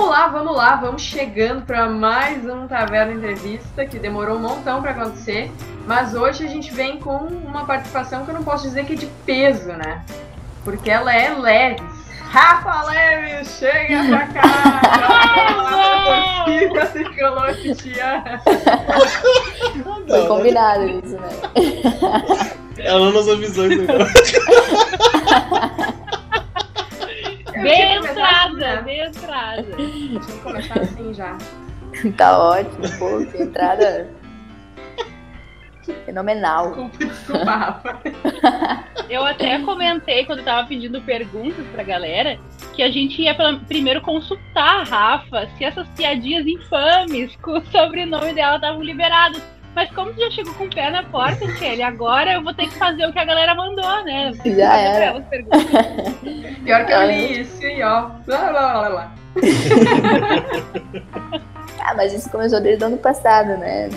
vamos lá, vamos lá, vamos chegando para mais um Taverna Entrevista que demorou um montão para acontecer, mas hoje a gente vem com uma participação que eu não posso dizer que é de peso, né? Porque ela é leve. Rafa Leves, chega pra cá! torcida tricolor Tiana. Foi combinado isso, né? Ela não nos avisou isso entrada, bem entrada. Deixa eu começar assim já. Tá ótimo, pô, que entrada fenomenal. Desculpa, desculpa, Rafa. Eu até comentei quando eu tava pedindo perguntas pra galera que a gente ia pela- primeiro consultar a Rafa se essas piadinhas infames com o sobrenome dela estavam liberadas. Mas como tu já chegou com o pé na porta, Kelly, agora eu vou ter que fazer o que a galera mandou, né? Já era. Pior que eu li isso e ó. Lá, lá, lá, lá. Ah, mas isso começou desde o ano passado, né?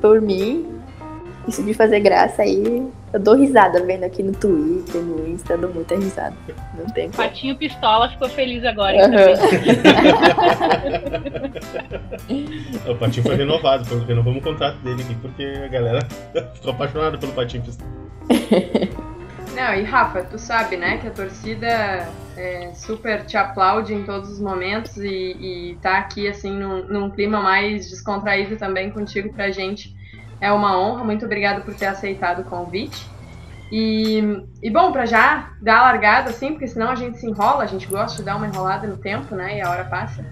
Por mim, isso de fazer graça aí, eu dou risada vendo aqui no Twitter, no Insta, eu dou muita risada. Não tem como. Patinho Pistola ficou feliz agora. Aham. O Patinho foi renovado, renovamos o contrato dele aqui, porque a galera ficou apaixonada pelo Patinho Pistola. Não, e Rafa, tu sabe, né, que a torcida é, super te aplaude em todos os momentos e, e tá aqui, assim, num, num clima mais descontraído também contigo pra gente. É uma honra, muito obrigada por ter aceitado o convite. E, e bom, pra já dar a largada, assim, porque senão a gente se enrola, a gente gosta de dar uma enrolada no tempo, né, e a hora passa.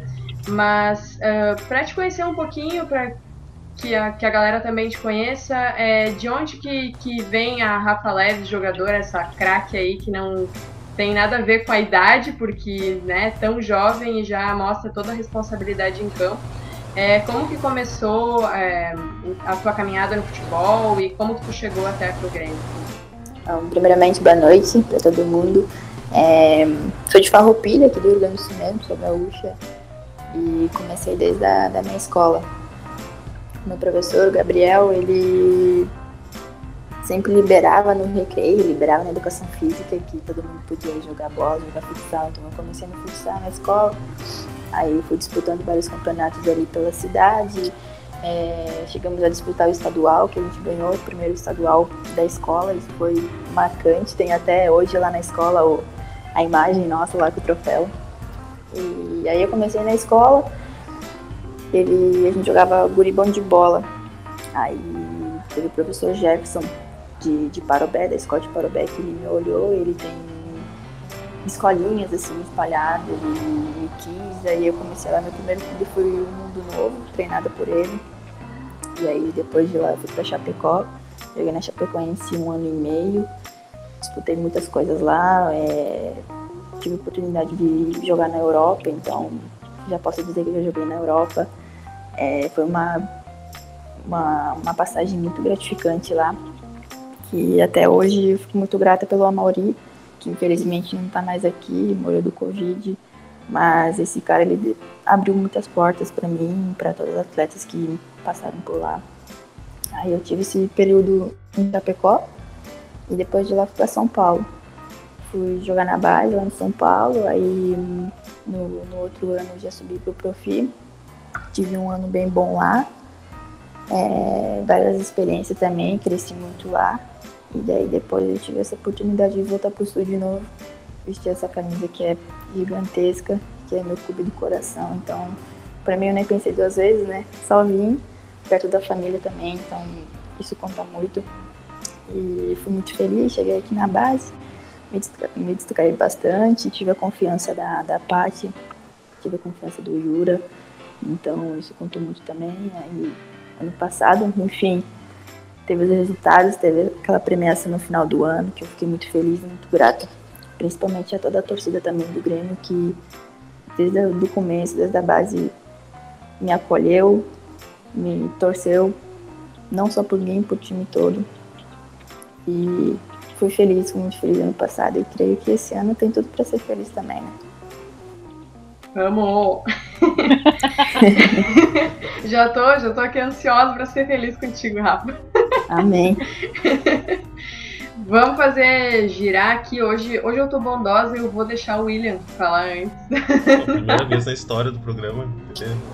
Mas uh, pra te conhecer um pouquinho, pra que a, que a galera também te conheça, é, de onde que, que vem a Rafa Leves, jogadora, essa craque aí que não tem nada a ver com a idade, porque né, tão jovem e já mostra toda a responsabilidade em campo. É, como que começou é, a tua caminhada no futebol e como tu chegou até pro Grêmio? Então, primeiramente, boa noite para todo mundo. É, sou de Farroupilha, aqui do Rio Grande do Sul mesmo, sou gaúcha. E comecei desde a da minha escola. Meu professor, Gabriel, ele sempre liberava no recreio, liberava na educação física, que todo mundo podia jogar bola, jogar futsal. Então eu comecei no futsal na escola. Aí fui disputando vários campeonatos ali pela cidade. É, chegamos a disputar o estadual, que a gente ganhou o primeiro estadual da escola, isso foi marcante. Tem até hoje lá na escola o- a imagem nossa lá com o troféu. E aí eu comecei na escola, ele, a gente jogava guribão de bola. Aí teve o professor Jefferson de, de Parobé, da escola de Parobé, que me olhou, ele tem escolinhas assim espalhadas, ele me quis, aí eu comecei lá, meu primeiro clube foi o Mundo Novo, treinada por ele. E aí depois de lá eu fui pra Chapecó, joguei na Chapecoense um ano e meio, disputei muitas coisas lá, é, tive oportunidade de jogar na Europa, então já posso dizer que eu já joguei na Europa. É, foi uma, uma, uma passagem muito gratificante lá, que até hoje eu fico muito grata pelo Amauri, que infelizmente não está mais aqui, morreu do Covid, mas esse cara ele abriu muitas portas para mim, para todos os atletas que passaram por lá. Aí eu tive esse período em Chapecó e depois de lá fui para São Paulo. Fui jogar na base lá em São Paulo, aí no, no outro ano já subi pro Profi. Tive um ano bem bom lá, é, várias experiências também, cresci muito lá. E daí depois eu tive essa oportunidade de voltar pro sul de novo, vestir essa camisa que é gigantesca, que é meu clube do coração. Então, pra mim eu nem pensei duas vezes, né? Só vim, perto da família também, então isso conta muito. E fui muito feliz, cheguei aqui na base, me destaca- me bastante, tive a confiança da, da Paty, tive a confiança do Yura, então isso contou muito também. Aí, ano passado, enfim, teve os resultados, teve aquela premiação no final do ano, que eu fiquei muito feliz e muito grata. Principalmente a toda a torcida também do Grêmio, que desde o começo, desde a base, me acolheu, me torceu, não só por mim, por time todo. E fui feliz, fui muito feliz ano passado e creio que esse ano tem tudo para ser feliz também, né? Vamos! já tô, já tô aqui ansiosa pra ser feliz contigo, Rafa. Amém. Vamos fazer girar aqui hoje. Hoje eu tô bondosa e eu vou deixar o William falar antes. É a primeira vez na história do programa.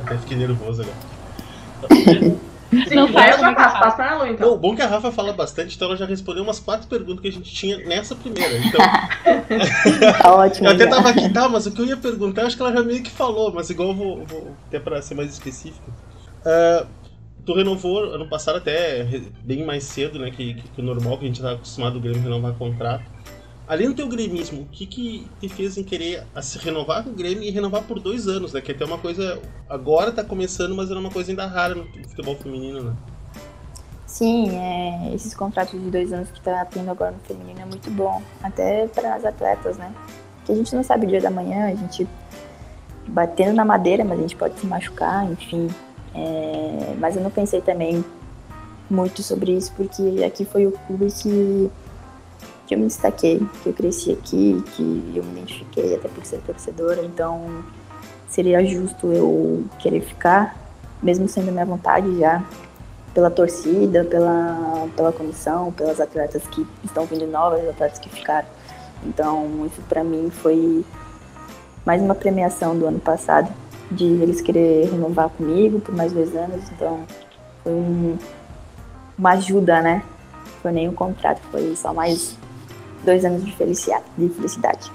Até fiquei nervoso agora. Sim, não vai, eu já passo, passo pra Lu, então. Não, bom que a Rafa fala bastante, então ela já respondeu umas quatro perguntas que a gente tinha nessa primeira. Então. tá ótimo. Eu até já. tava aqui, tá, mas o que eu ia perguntar, acho que ela já meio que falou, mas igual eu vou, vou até pra ser mais específico. Uh, tu renovou ano passado até bem mais cedo, né, que, que, o normal, que a gente tá acostumado o Grêmio renovar contrato. Além do teu gremismo, o que, que te fez em querer se renovar com o Grêmio e renovar por dois anos, né? Que é até uma coisa. Agora tá começando, mas era uma coisa ainda rara no futebol feminino, né? Sim, é, esses contratos de dois anos que tá tendo agora no feminino é muito bom. Até para as atletas, né? Que a gente não sabe o dia da manhã, a gente batendo na madeira, mas a gente pode se machucar, enfim. É, mas eu não pensei também muito sobre isso, porque aqui foi o clube que que eu me destaquei, que eu cresci aqui, que eu me identifiquei até por ser torcedora, então seria justo eu querer ficar, mesmo sendo minha vontade já, pela torcida, pela, pela comissão, pelas atletas que estão vindo novas, atletas que ficaram. Então, isso para mim foi mais uma premiação do ano passado, de eles querer renovar comigo por mais dois anos. Então, foi um, uma ajuda, né? Foi nem um contrato, foi só mais dois anos de felicidade. De felicidade.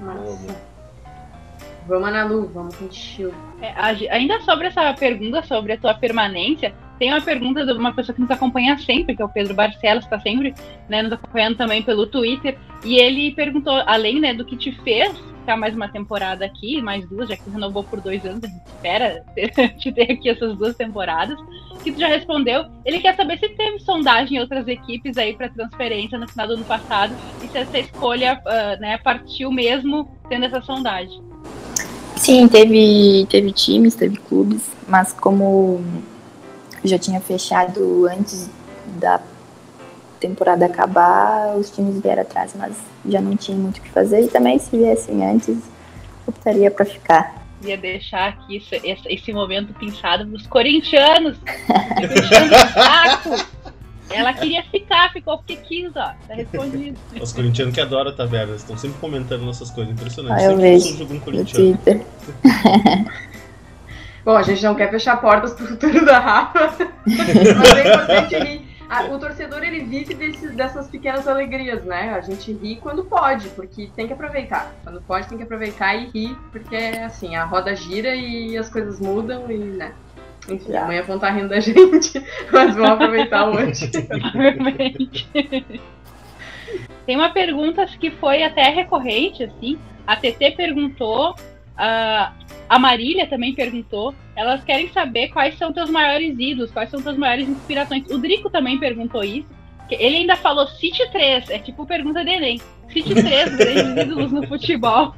Nossa. Vamos, Analu, vamos contigo. É, ainda sobre essa pergunta sobre a tua permanência, tem uma pergunta de uma pessoa que nos acompanha sempre, que é o Pedro Barcelos, que está sempre né, nos acompanhando também pelo Twitter. E ele perguntou, além né, do que te fez ficar mais uma temporada aqui, mais duas, já que renovou por dois anos, a gente espera te ter aqui essas duas temporadas, que tu já respondeu. Ele quer saber se teve sondagem em outras equipes aí para transferência no final do ano passado e se essa escolha uh, né, partiu mesmo tendo essa sondagem. Sim, teve, teve times, teve clubes, mas como já tinha fechado antes da temporada acabar, os times vieram atrás, mas já não tinha muito o que fazer. E também, se viessem antes, optaria para ficar. Ia deixar aqui esse, esse momento pensado nos corintianos. saco. Ela queria ficar, ficou porque quis, ó. Tá respondido. Os corintianos que adoram a taverna, estão sempre comentando nossas coisas. Impressionante. Ah, eu sempre vejo. surge algum corintiano. Bom, a gente não quer fechar portas pro futuro da Rafa, mas é importante rir. Ah, o torcedor ele vive desses, dessas pequenas alegrias, né? A gente ri quando pode, porque tem que aproveitar. Quando pode, tem que aproveitar e rir, porque assim, a roda gira e as coisas mudam e, né? Enfim, Já. amanhã vão estar rindo da gente, mas vamos aproveitar hoje. Provavelmente. Tem uma pergunta que foi até recorrente, assim. A TT perguntou, a, a Marília também perguntou. Elas querem saber quais são teus maiores ídolos, quais são tuas maiores inspirações. O Drico também perguntou isso. Ele ainda falou City 3, é tipo pergunta de Enem. City 3, grandes ídolos no futebol,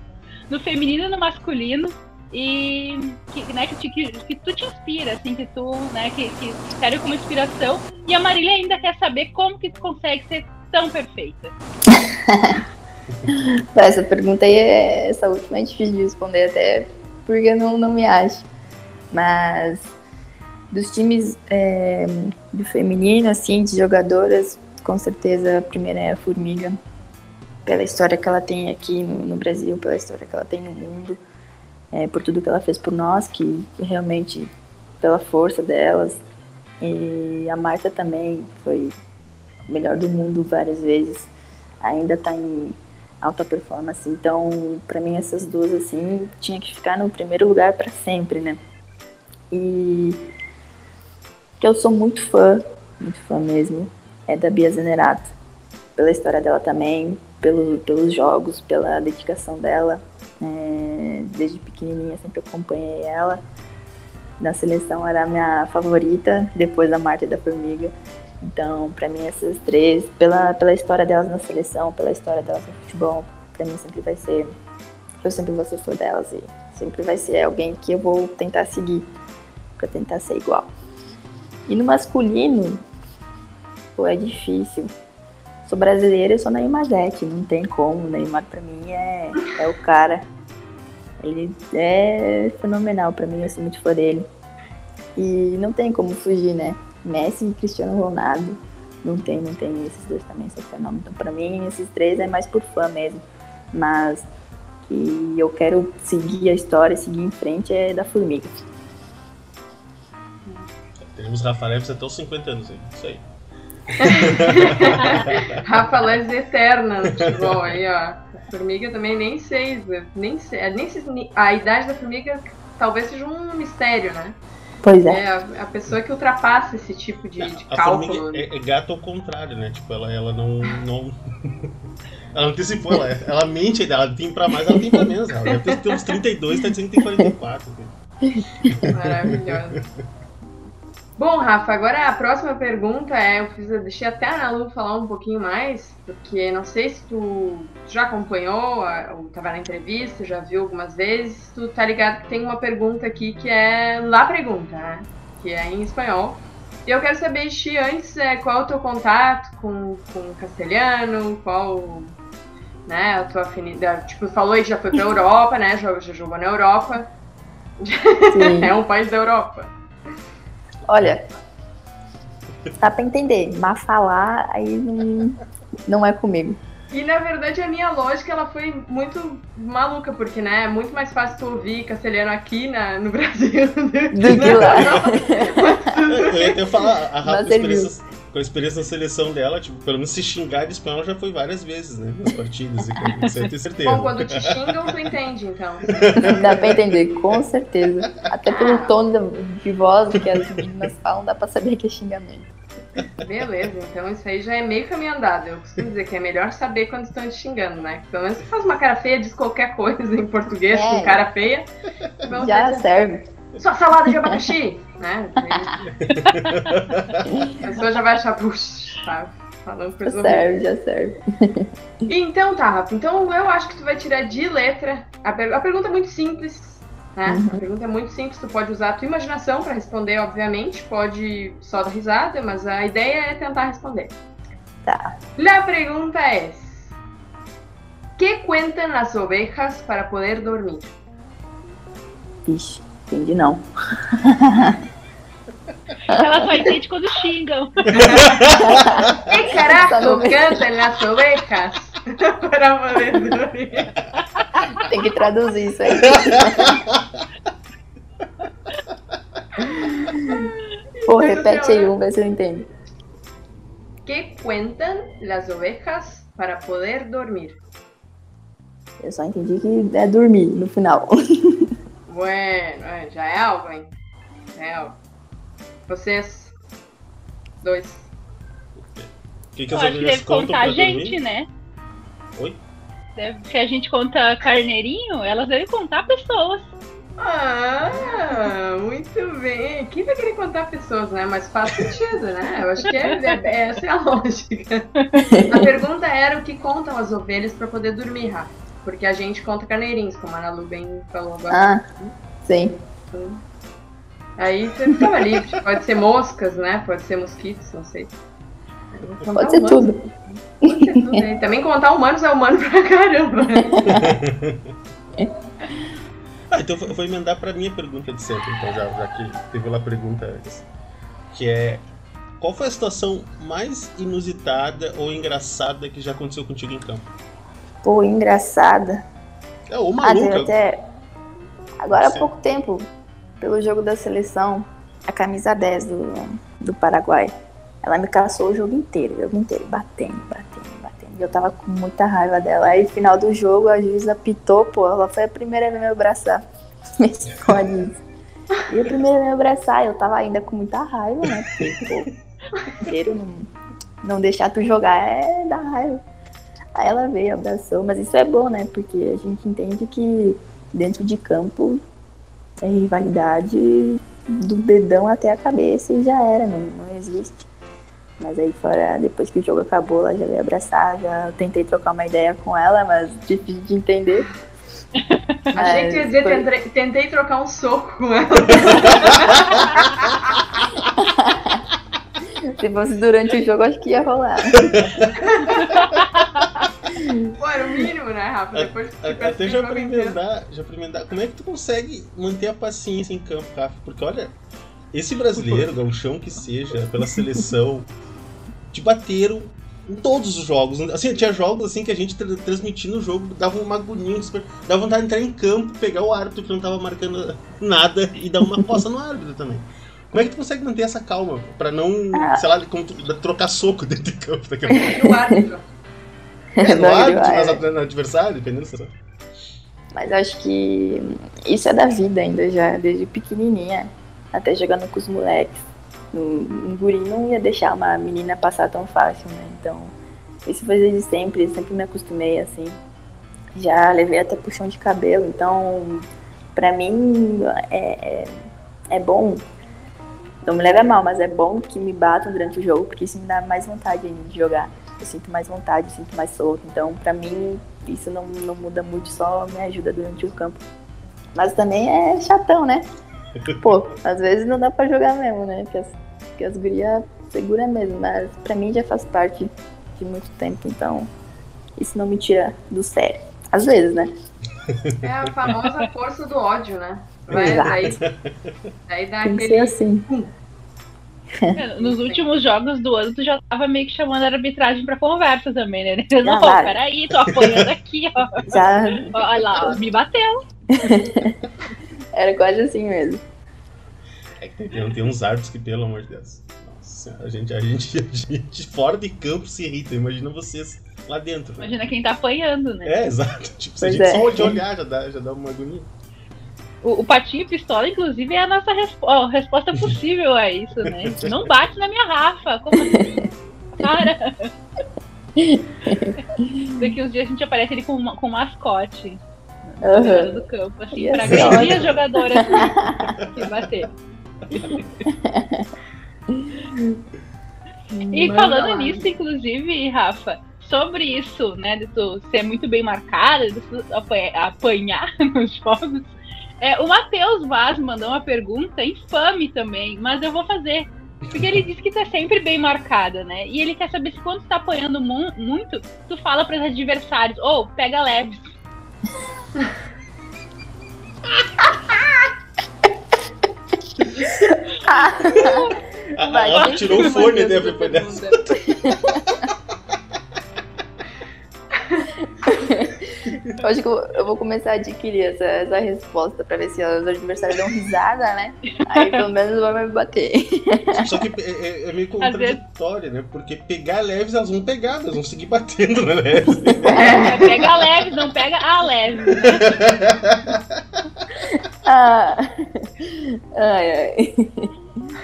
no feminino e no masculino. E que, né, que, que, que tu te inspira, assim, que tu, né, que, que serve como inspiração. E a Marília ainda quer saber como que tu consegue ser tão perfeita. Essa pergunta aí, é, essa última é difícil de responder até porque eu não, não me acho. Mas dos times é, do feminino, assim, de jogadoras, com certeza a primeira é a Formiga. Pela história que ela tem aqui no, no Brasil, pela história que ela tem no mundo, é, por tudo que ela fez por nós, que realmente pela força delas. E a Marta também foi melhor do mundo várias vezes. Ainda tá em alta performance. Então, para mim essas duas assim tinha que ficar no primeiro lugar para sempre, né? E que eu sou muito fã, muito fã mesmo, é da Bia Zenerato. Pela história dela também, pelo, pelos jogos, pela dedicação dela. É, desde pequenininha sempre acompanhei ela. Na seleção era a minha favorita, depois da Marta e da Formiga. Então, para mim, essas três, pela, pela história delas na seleção, pela história delas no futebol, para mim sempre vai ser. Eu sempre vou ser fã delas e sempre vai ser alguém que eu vou tentar seguir, para tentar ser igual. E no masculino, pô, é difícil. Sou brasileira, eu sou Neymar Zete, não tem como. Neymar para mim é, é o cara. Ele é fenomenal para mim, eu sou muito fã dele. E não tem como fugir, né? Messi e Cristiano Ronaldo. não tem, não tem. Esses dois também são fenômenos. Então, pra mim, esses três é mais por fã mesmo. Mas que eu quero seguir a história, seguir em frente é da Formiga. Teremos Rafa Leves até os 50 anos aí. Isso aí. Rafa Leves eterna no futebol aí, ó. Formiga também nem sei, nem sei, nem sei, a idade da formiga talvez seja um mistério, né? Pois é. É a, a pessoa que ultrapassa esse tipo de, de A cálculo. formiga é, é gato ao contrário, né? Tipo, ela, ela não. não... ela não antecipou, ela, ela mente, ela tem pra mais, ela tem pra menos. Ela deve ter uns 32, tá dizendo que tem 44. Maravilhosa. Bom, Rafa, agora a próxima pergunta é, eu fiz, eu deixei até a Ana Lu falar um pouquinho mais, porque não sei se tu já acompanhou, ou tava na entrevista, já viu algumas vezes, tu tá ligado que tem uma pergunta aqui que é lá pergunta, né? Que é em espanhol. E eu quero saber, Xi, antes, é, qual é o teu contato com, com o castelhano, qual, né, a tua afinidade, tipo, falou aí que já foi pra Europa, né, já, já jogou na Europa, é um país da Europa. Olha, dá pra entender, mas falar aí não, não é comigo. E na verdade a minha lógica ela foi muito maluca, porque né, é muito mais fácil tu ouvir castelhano aqui na, no Brasil do que lá. Eu ia até falar, a Rafa, Mas com a serviu. experiência, com a experiência na seleção dela, tipo, pelo menos se xingar de espanhol já foi várias vezes, né? Nas partidas, e com- certeza. Bom, quando te xingam, tu entende, então. Dá pra entender, com certeza. Até pelo tom de- voz que as meninas falam, dá pra saber que é xingamento. Beleza, então isso aí já é meio caminho andado. Eu costumo dizer que é melhor saber quando estão te xingando, né? Pelo menos se faz uma cara feia, diz qualquer coisa em português É. com cara feia. Já serve. Sua salada de abacaxi, né? A pessoa já vai achar, puxa, tá falando Já coisa horrível. serve, já serve. Então tá, Rafa. Então eu acho que tu vai tirar de letra. A, per- a pergunta é muito simples. Né? Uhum. A pergunta é muito simples. Tu pode usar a tua imaginação pra responder, obviamente. Pode só dar risada, mas a ideia é tentar responder. Tá. La pergunta é: ¿Qué cuentan las ovejas para poder dormir? Ixi, entendi não. Ela só entende quando xingam. ¿Qué Só carajo cantan las ovejas para poder dormir? Tem que traduzir isso aí. Pô, repete aí, vamos ver se eu entendo. ¿Qué cuentan las ovejas para poder dormir? Eu só entendi que é dormir no final. Bueno, é, já é algo, hein? Já é algo. Vocês dois. O que, que Eu as acho que ovelhas deve contam contar a gente, dormir? né? Oi? Deve, se a gente conta carneirinho, elas devem contar pessoas. Ah, muito bem. Quem vai querer contar pessoas, né? Mas faz sentido, né? Eu acho que é, é- essa é a lógica. A pergunta era o que contam as ovelhas para poder dormir, Rafa. Porque a gente conta carneirinhos, como a Ana Lu bem falou agora. Ah, sim. Aí você ficava livre. Pode ser moscas, né? Pode ser mosquitos, não sei. Pode ser humanos. tudo. Pode ser tudo, né? Também contar humanos é humano pra caramba. Ah, então eu vou emendar pra minha pergunta de sempre, então, já, já que teve lá a pergunta antes. Que é. Qual foi a situação mais inusitada ou engraçada que já aconteceu contigo em campo? Pô, engraçada. É, teve maluca. até. Agora há Sim. pouco tempo, pelo jogo da seleção, a camisa 10 do, do Paraguai. Ela me caçou o jogo inteiro, o jogo inteiro, batendo, batendo, batendo. E eu tava com muita raiva dela. Aí, no final do jogo, a juíza apitou, pô, ela foi a primeira a me abraçar. Me esconde isso. E a primeira a me abraçar, eu tava ainda com muita raiva, né? Porque, pô, inteiro não, não deixar tu jogar é dar raiva. Aí ela veio, abraçou, mas isso é bom, né? Porque a gente entende que dentro de campo é rivalidade do dedão até a cabeça e já era, não, não existe. Mas aí fora, depois que o jogo acabou, ela já veio abraçar, já tentei trocar uma ideia com ela, mas difícil de entender. Achei que ia dizer, tentei trocar um soco com ela. Se fosse durante o jogo, acho que ia rolar. Pô, era o mínimo, né, Rafa? Depois que tu Até já pra emendar, já pra emendar, como é que tu consegue manter a paciência em campo, Rafa? Porque olha, esse brasileiro, gauchão que seja, pela seleção, te bateram em todos os jogos. Assim, tinha jogos assim que a gente tra transmitindo o jogo, dava uma agonia, dava vontade de entrar em campo, pegar o árbitro que não tava marcando nada e dar uma poça no árbitro também. Como é que tu consegue manter essa calma pra não, ah. sei lá, como tu, trocar soco dentro de campo daqui a pouco? No árbitro. É, no árbitro, no adversário, dependendo, sei lá. Mas acho que isso é da vida ainda já, desde pequenininha, até jogando com os moleques. Um guri não ia deixar uma menina passar tão fácil, né? Então, isso foi desde sempre, sempre me acostumei assim. Já levei até puxão de cabelo, então, pra mim é, é, é bom. Não me leva mal, mas é bom que me batam durante o jogo, porque isso me dá mais vontade de jogar. Eu sinto mais vontade, sinto mais solto. Então, pra mim, isso não, não muda muito, só me ajuda durante o campo. Mas também é chatão, né? Pô, às vezes não dá pra jogar mesmo, né? Porque as, porque as gurias segura mesmo, mas pra mim já faz parte de muito tempo, então isso não me tira do sério. Às vezes, né? É a famosa força do ódio, né? Vai, Exato. Aí, dá Tem aquele. assim. É, nos últimos jogos do ano, tu já tava meio que chamando a arbitragem pra conversa também, né? Não, não peraí, tô apoiando aqui, ó. Já... Olha lá, me bateu. Era quase assim mesmo. É que tem, tem uns árbitros que, pelo amor de Deus. Nossa, a gente, a gente, a gente fora de campo se irrita. Imagina vocês lá dentro. Né? Imagina quem tá apanhando, né? É, exato. Tipo, se a gente é. só de olhar já dá, já dá uma agonia. O, o Patinho Pistola, inclusive, é a nossa respo oh, resposta possível a isso, né? Não bate na minha Rafa. Como assim? Cara. Daqui uns dias a gente aparece ele com, com mascote. Uhum. do campo, assim, pra agredir as jogadoras que bater. e falando nisso, inclusive, Rafa, sobre isso, né, de tu ser muito bem marcada, de tu apanhar nos jogos, é, o Matheus Vaz mandou uma pergunta infame também, mas eu vou fazer. Porque ele disse que tu é sempre bem marcada, né? E ele quer saber se quando tu tá apanhando mu muito, tu fala para os adversários, ou oh, pega leves. ah, ela tirou o fone depois dessa. Eu acho que eu, eu, vou começar a adquirir essa, essa resposta pra ver se os adversários dão risada, né? Aí pelo menos vai me bater. Só que é, é, é meio contraditório, né? Porque pegar leves, elas vão pegar, elas vão seguir batendo na leve. É, pega leves, não pega a leve. Né? ah. Ai, ai.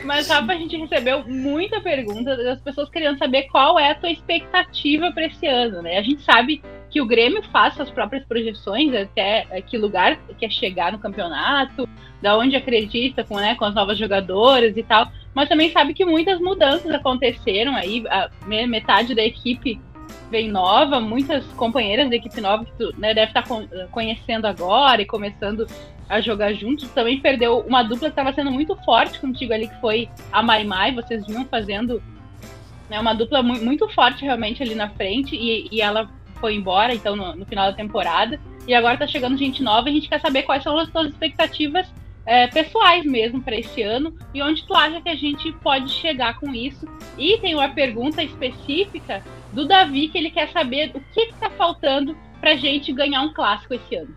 Mas sabe, a gente recebeu muita pergunta das pessoas querendo saber qual é a tua expectativa para esse ano, né? A gente sabe que o Grêmio faz suas próprias projeções até que lugar quer chegar no campeonato, da onde acredita com, né, com as novas jogadoras e tal, mas também sabe que muitas mudanças aconteceram aí, metade da equipe vem nova, muitas companheiras da equipe nova que tu né, deve estar tá conhecendo agora e começando a jogar juntos. Também perdeu uma dupla que estava sendo muito forte contigo ali, que foi a Mai Mai, vocês vinham fazendo né, uma dupla muito forte realmente ali na frente e, e ela foi embora, então, no, no, final da temporada. E agora tá chegando gente nova e a gente quer saber quais são as suas expectativas é, pessoais mesmo para esse ano e onde tu acha que a gente pode chegar com isso. E tem uma pergunta específica do Davi que ele quer saber o que está faltando para a gente ganhar um clássico esse ano.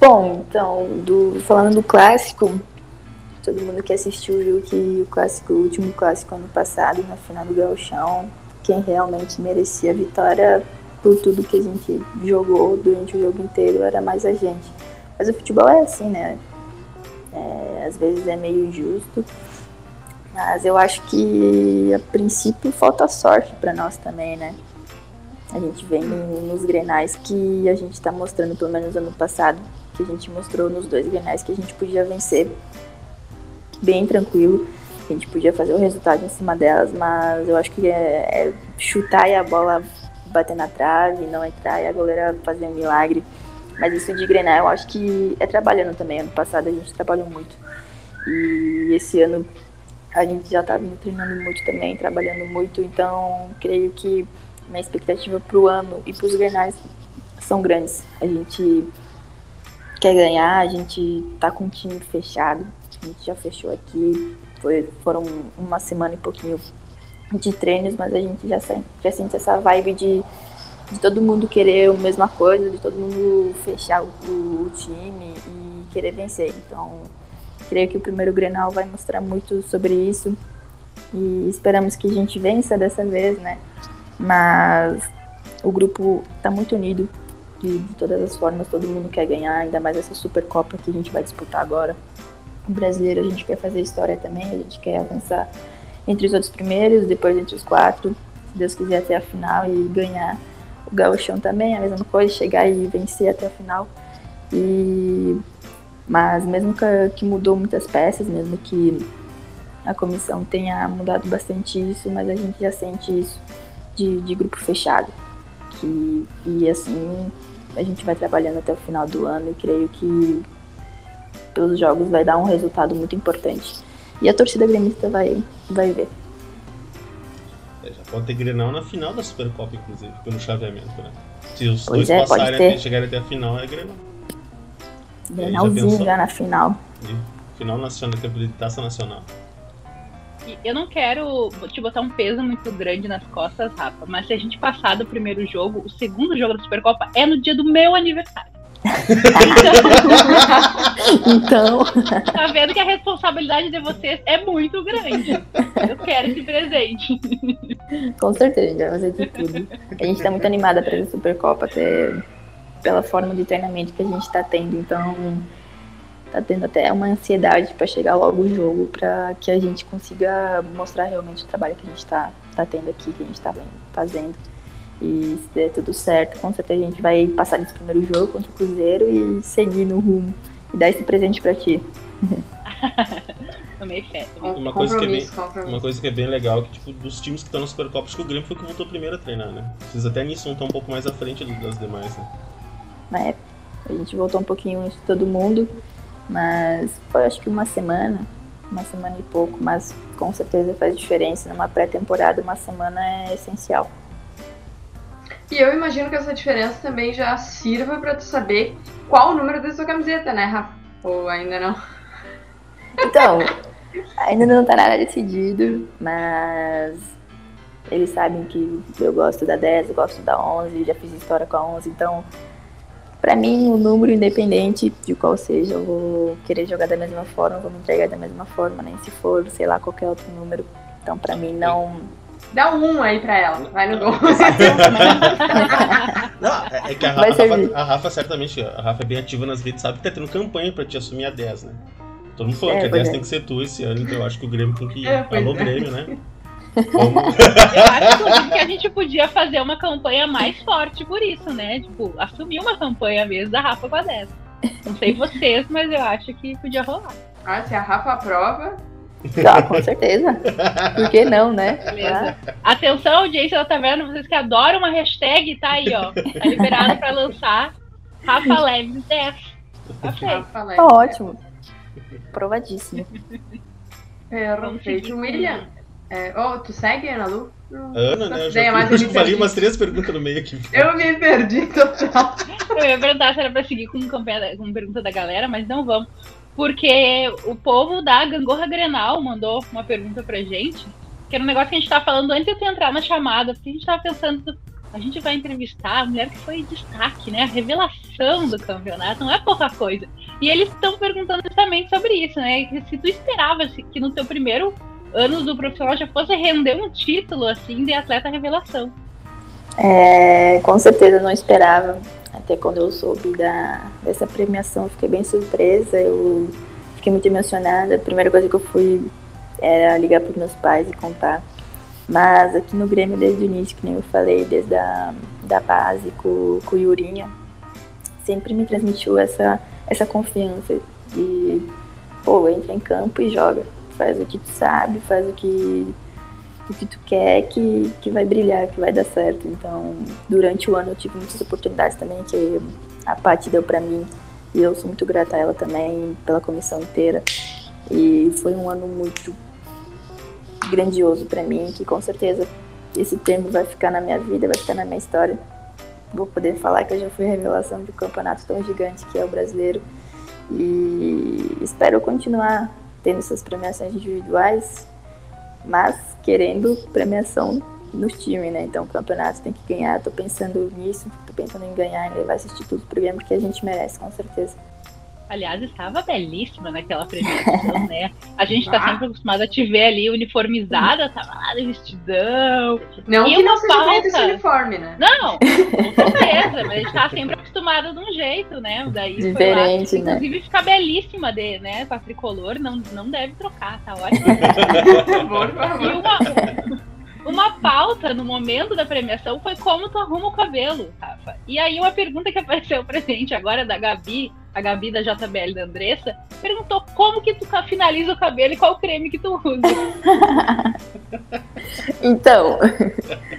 Bom, então, do, falando do clássico, todo mundo que assistiu viu que o clássico, o último clássico ano passado, na final do Gauchão, quem realmente merecia a vitória por tudo que a gente jogou durante o jogo inteiro era mais a gente. Mas o futebol é assim, né? É, às vezes é meio injusto. Mas eu acho que a princípio falta sorte para nós também, né? A gente vem nos grenais que a gente está mostrando, pelo menos ano passado, que a gente mostrou nos dois grenais que a gente podia vencer bem tranquilo a gente podia fazer o resultado em cima delas, mas eu acho que é, é chutar e a bola bater na trave, não entrar e a goleira fazer um milagre. Mas isso de Grenal eu acho que é trabalhando também. Ano passado a gente trabalhou muito. E esse ano a gente já está treinando muito também, trabalhando muito. Então creio que minha expectativa para o ano e para os Grenais são grandes. A gente quer ganhar, a gente está com o time fechado. A gente já fechou aqui foi, foram uma semana e pouquinho de treinos, mas a gente já já sente essa vibe de, de todo mundo querer a mesma coisa, de todo mundo fechar o, o time e querer vencer. Então, creio que o primeiro Grenal vai mostrar muito sobre isso e esperamos que a gente vença dessa vez, né? Mas o grupo está muito unido de, de todas as formas, todo mundo quer ganhar, ainda mais essa Supercopa que a gente vai disputar agora. O brasileiro a gente quer fazer história também, a gente quer avançar entre os outros primeiros, depois entre os quatro, se Deus quiser até a final e ganhar o gauchão também, a mesma coisa, chegar e vencer até a final. E mas mesmo que, que mudou muitas peças, mesmo que a comissão tenha mudado bastante isso, mas a gente já sente isso de, de grupo fechado. Que, e assim a gente vai trabalhando até o final do ano e creio que pelos jogos vai dar um resultado muito importante. E a torcida gremista vai, vai ver. É, já pode ter Grenal na final da Supercopa, inclusive, pelo chaveamento, né? Se os Pois dois é, passarem até chegarem até a final, é Grenal. Grenalzinho pensou? já na final. E final nacional, de taça nacional. Eu não quero te botar um peso muito grande nas costas, Rafa, mas se a gente passar do primeiro jogo, o segundo jogo da Supercopa é no dia do meu aniversário. Então, Tá vendo que a responsabilidade de vocês é muito grande. Eu quero esse presente. com certeza, a gente vai fazer de tudo. A gente tá muito animada para essa Supercopa, até pela forma de treinamento que a gente tá tendo. Então, tá tendo até uma ansiedade para chegar logo o jogo, para que a gente consiga mostrar realmente o trabalho que a gente tá, tá tendo aqui, que a gente tá fazendo. E se der tudo certo, com certeza a gente vai passar nesse primeiro jogo contra o Cruzeiro e seguir no rumo. E dar esse presente para ti. Tomei fé. Uma coisa que é bem- compromisso. Uma coisa que é bem legal, que tipo, dos times que estão na Supercopa, acho que o Grêmio foi que voltou primeiro a treinar, né? Vocês até nisso estar um pouco mais à frente das demais, né? né? A gente voltou um pouquinho antes de todo mundo, mas foi acho que uma semana, uma semana e pouco, mas com certeza faz diferença. Numa pré-temporada, uma semana é essencial. E eu imagino que essa diferença também já sirva pra tu saber qual o número da sua camiseta, né, Rafa? Ou ainda não? Então, ainda não tá nada decidido, mas eles sabem que eu gosto da 10, eu gosto da 11, já fiz história com a 11, então pra mim o número independente de qual seja, eu vou querer jogar da mesma forma, vou me entregar da mesma forma, nem se for, sei lá, qualquer outro número. Então pra mim não, Dá um aí pra ela, vai no gol. Não, é, é que a Rafa, servir. a Rafa, certamente, a Rafa é bem ativa nas redes, sabe que tá tendo campanha pra te assumir a 10, né? Todo mundo falou É, que a pois 10 é. tem que ser tu esse ano, então eu acho que o Grêmio tem que ir. É, Alô, é. Grêmio, né? Vamos. Eu acho que a gente podia fazer uma campanha mais forte por isso, né? Tipo, assumir uma campanha mesmo da Rafa com a 10. Não sei vocês, mas eu acho que podia rolar. Ah, se a Rafa aprova, ah, com certeza. Por que não, né? Beleza. Atenção, audiência da Taverna, vocês que adoram uma hashtag, tá aí, ó. Tá liberado pra lançar Rafa Leves 10. Tá. Rafa leve. Tá ótimo. Provadíssimo. Vamos seguir Perfeito. William, é, oh, tu segue, Ana Lu? Ana, né? Eu já, mas eu umas três perguntas no meio aqui. Eu me perdi total. Eu ia perguntar se era pra seguir com, campanha com pergunta da galera, mas não vamos. Porque o povo da Gangorra Grenal mandou uma pergunta pra gente, que era um negócio que a gente tava falando antes de eu entrar na chamada, porque a gente tava pensando, a gente vai entrevistar a mulher que foi destaque, né? A revelação do campeonato, não é pouca coisa. E eles estão perguntando justamente sobre isso, né? Se tu esperava que no teu primeiro ano do profissional já fosse render um título assim de atleta revelação. É, com certeza não esperava. Até quando eu soube da, dessa premiação, fiquei bem surpresa. Eu fiquei muito emocionada. A primeira coisa que eu fui era ligar para os meus pais e contar. Mas aqui no Grêmio, desde o início, que nem eu falei, desde a da base com, com o Yurinha, sempre me transmitiu essa, essa confiança de, pô, entra em campo e joga. Faz o que tu sabe, faz o que o que tu quer que, que vai brilhar, que vai dar certo. Então, durante o ano eu tive muitas oportunidades também que a Paty deu pra mim e eu sou muito grata a ela também, pela comissão inteira. E foi um ano muito grandioso pra mim, que com certeza esse tempo vai ficar na minha vida, vai ficar na minha história. Vou poder falar que eu já fui revelação de um campeonato tão gigante que é o brasileiro. E espero continuar tendo essas premiações individuais mas querendo premiação no time, né? Então o campeonato tem que ganhar. Tô pensando nisso, tô pensando em ganhar e levar esse título pro Grêmio, porque a gente merece, com certeza. Aliás, estava belíssima naquela premiação, né? A gente está ah. sempre acostumado a te ver ali uniformizada, tava lá de vestidão. Não e que não seja esse uniforme, né? Não, com certeza, mas a gente tá sempre acostumado de um jeito, né? Daí Diferente, foi lá, né? Inclusive fica belíssima de, né, com a tricolor, não, não deve trocar, tá ótimo. e uma, uma pauta no momento da premiação foi como tu arruma o cabelo, Rafa. E aí uma pergunta que apareceu pra gente agora da Gabi, a Gabi da JBL da Andressa, perguntou como que tu finaliza o cabelo e qual creme que tu usa. então,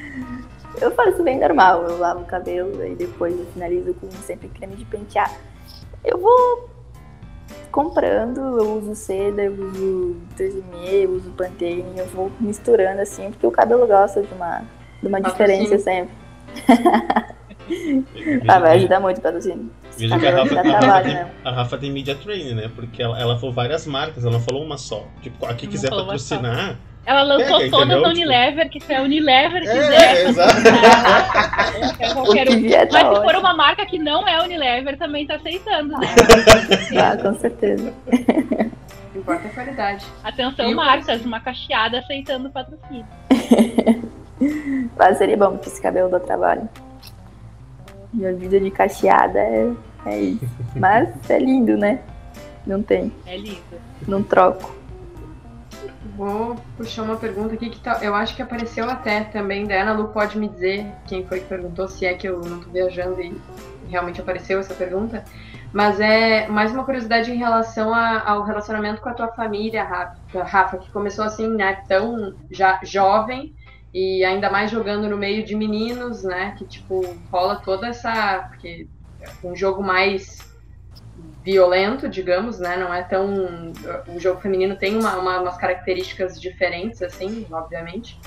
eu faço bem normal, eu lavo o cabelo e depois eu finalizo com sempre creme de pentear. Eu vou comprando, eu uso seda, eu uso 3M, eu uso Pantene, eu vou misturando assim, porque o cabelo gosta de uma, de uma diferença sempre. ah, vai ajudar muito o patrocínio. Veja que a Rafa, a, Rafa tem, a Rafa tem media training, né? Porque ela, ela falou várias marcas, ela não falou uma só. Tipo, aqui quiser patrocinar. Ela lançou pega, todas da Unilever, que se a Unilever é, quiser. É, exato. qualquer um. Mas tá se for uma marca que não é Unilever, também tá aceitando, né? ah, com certeza. Importa a qualidade. Atenção, marcas, uma cacheada aceitando o patrocínio. Mas seria bom, porque esse cabelo dá trabalho. Minha vida de cacheada é, é isso. Mas é lindo, né? Não tem. É lindo. Não troco. Vou puxar uma pergunta aqui que tá, eu acho que apareceu até também da Ana Lu. Pode me dizer quem foi que perguntou, se é que eu não tô viajando e realmente apareceu essa pergunta. Mas é mais uma curiosidade em relação a, ao relacionamento com a tua família, Rafa, Rafa, que começou assim, né, tão já jovem e ainda mais jogando no meio de meninos, né? Que tipo, rola toda essa. Porque é um jogo mais violento, digamos, né? Não é tão. O jogo feminino tem uma, uma, umas características diferentes, assim, obviamente.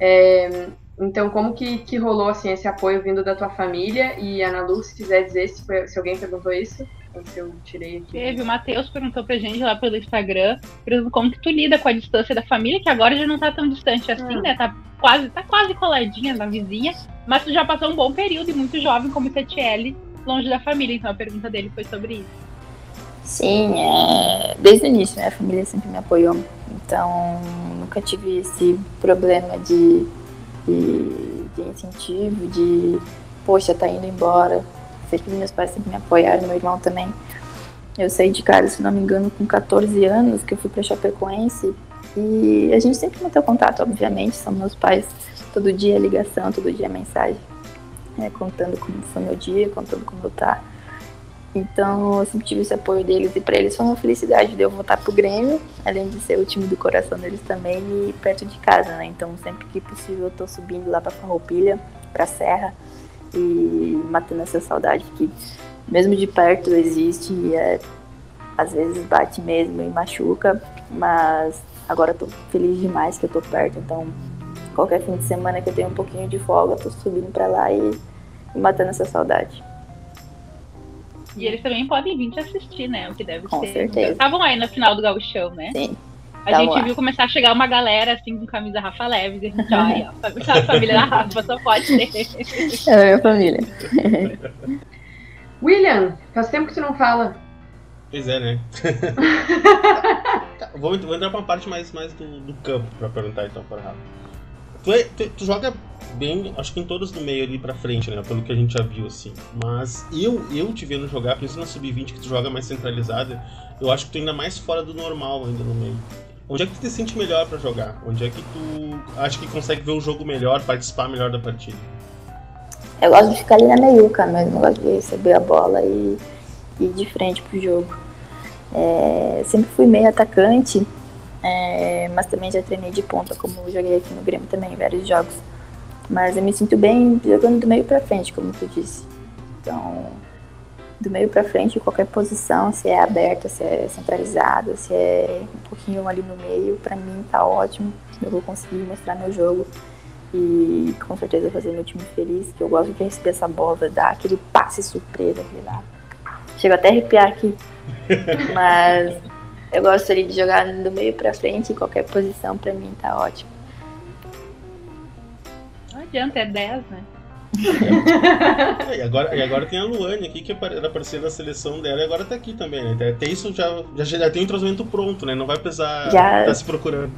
É, então, como que, que rolou assim, esse apoio vindo da tua família? E Ana Lu, se quiser dizer se, foi, se alguém perguntou isso, se eu tirei aqui. Teve, o Matheus perguntou pra gente lá pelo Instagram, como que tu lida com a distância da família, que agora já não tá tão distante assim, ah. né? Tá quase, tá quase coladinha na vizinha, mas tu já passou um bom período e muito jovem como Tatiele, longe da família, então a pergunta dele foi sobre isso. Sim, é... desde o início, né? A família sempre me apoiou, então nunca tive esse problema de de, de incentivo, de poxa, tá indo embora. Sempre meus pais sempre me apoiaram, meu irmão também. Eu saí de casa, se não me engano, com 14 anos, que eu fui pra Chapecoense. E a gente sempre manteve contato, obviamente, são meus pais. Todo dia ligação, todo dia mensagem. É, contando como foi meu dia, contando como eu tá. Então eu sempre tive esse apoio deles e para eles foi uma felicidade de eu voltar pro Grêmio, além de ser o time do coração deles também e perto de casa, né? Então sempre que possível eu tô subindo lá pra Farroupilha, pra Serra e matando essa saudade que mesmo de perto existe e é, às vezes bate mesmo e machuca, mas agora eu tô feliz demais que eu tô perto, então qualquer fim de semana que eu tenho um pouquinho de folga, eu tô subindo pra lá e, e matando essa saudade. E eles também podem vir te assistir, né? O que deve com ser. Certeza. Estavam aí no final do Gauchão, né? Sim. A tá gente lá. viu começar a chegar uma galera assim com camisa Rafa Leves. E a gente, olha, a família da Rafa só pode ter. É a minha família. William, faz tempo que tu não fala. Pois é, né? vou, vou entrar pra uma parte mais, mais do, do campo pra perguntar então para Rafa. Tu, é, tu, tu, joga bem, acho que em todos do meio ali pra frente, né? Pelo que a gente já viu, assim. Mas eu, eu te vendo jogar, principalmente na sub-20, que tu joga mais centralizada, eu acho que tu ainda mais fora do normal ainda no meio. Onde é que tu te sente melhor para jogar? Onde é que tu acha que consegue ver o jogo melhor, participar melhor da partida? Eu gosto de ficar ali na meiuca mesmo, eu gosto de receber a bola e ir de frente pro jogo. É, sempre fui meio atacante, é, mas também já treinei de ponta, como joguei aqui no Grêmio também, vários jogos. Mas eu me sinto bem jogando do meio para frente, como tu disse. Então, do meio para frente, qualquer posição, se é aberta, se é centralizada, se é um pouquinho ali no meio, para mim tá ótimo. Eu vou conseguir mostrar meu jogo e com certeza fazer meu time feliz, que eu gosto de receber essa bola, dar aquele passe surpresa, aquele lá. Chego até a arrepiar aqui. Mas Eu gostaria de jogar do meio pra frente, qualquer posição pra mim tá ótimo. Não adianta, é 10, né? e, agora, e agora tem a Luane aqui, que era parceira da seleção dela, e agora tá aqui também, né? Até isso já, já, já tem o um entrosamento pronto, né? Não vai precisar já... tá se procurando.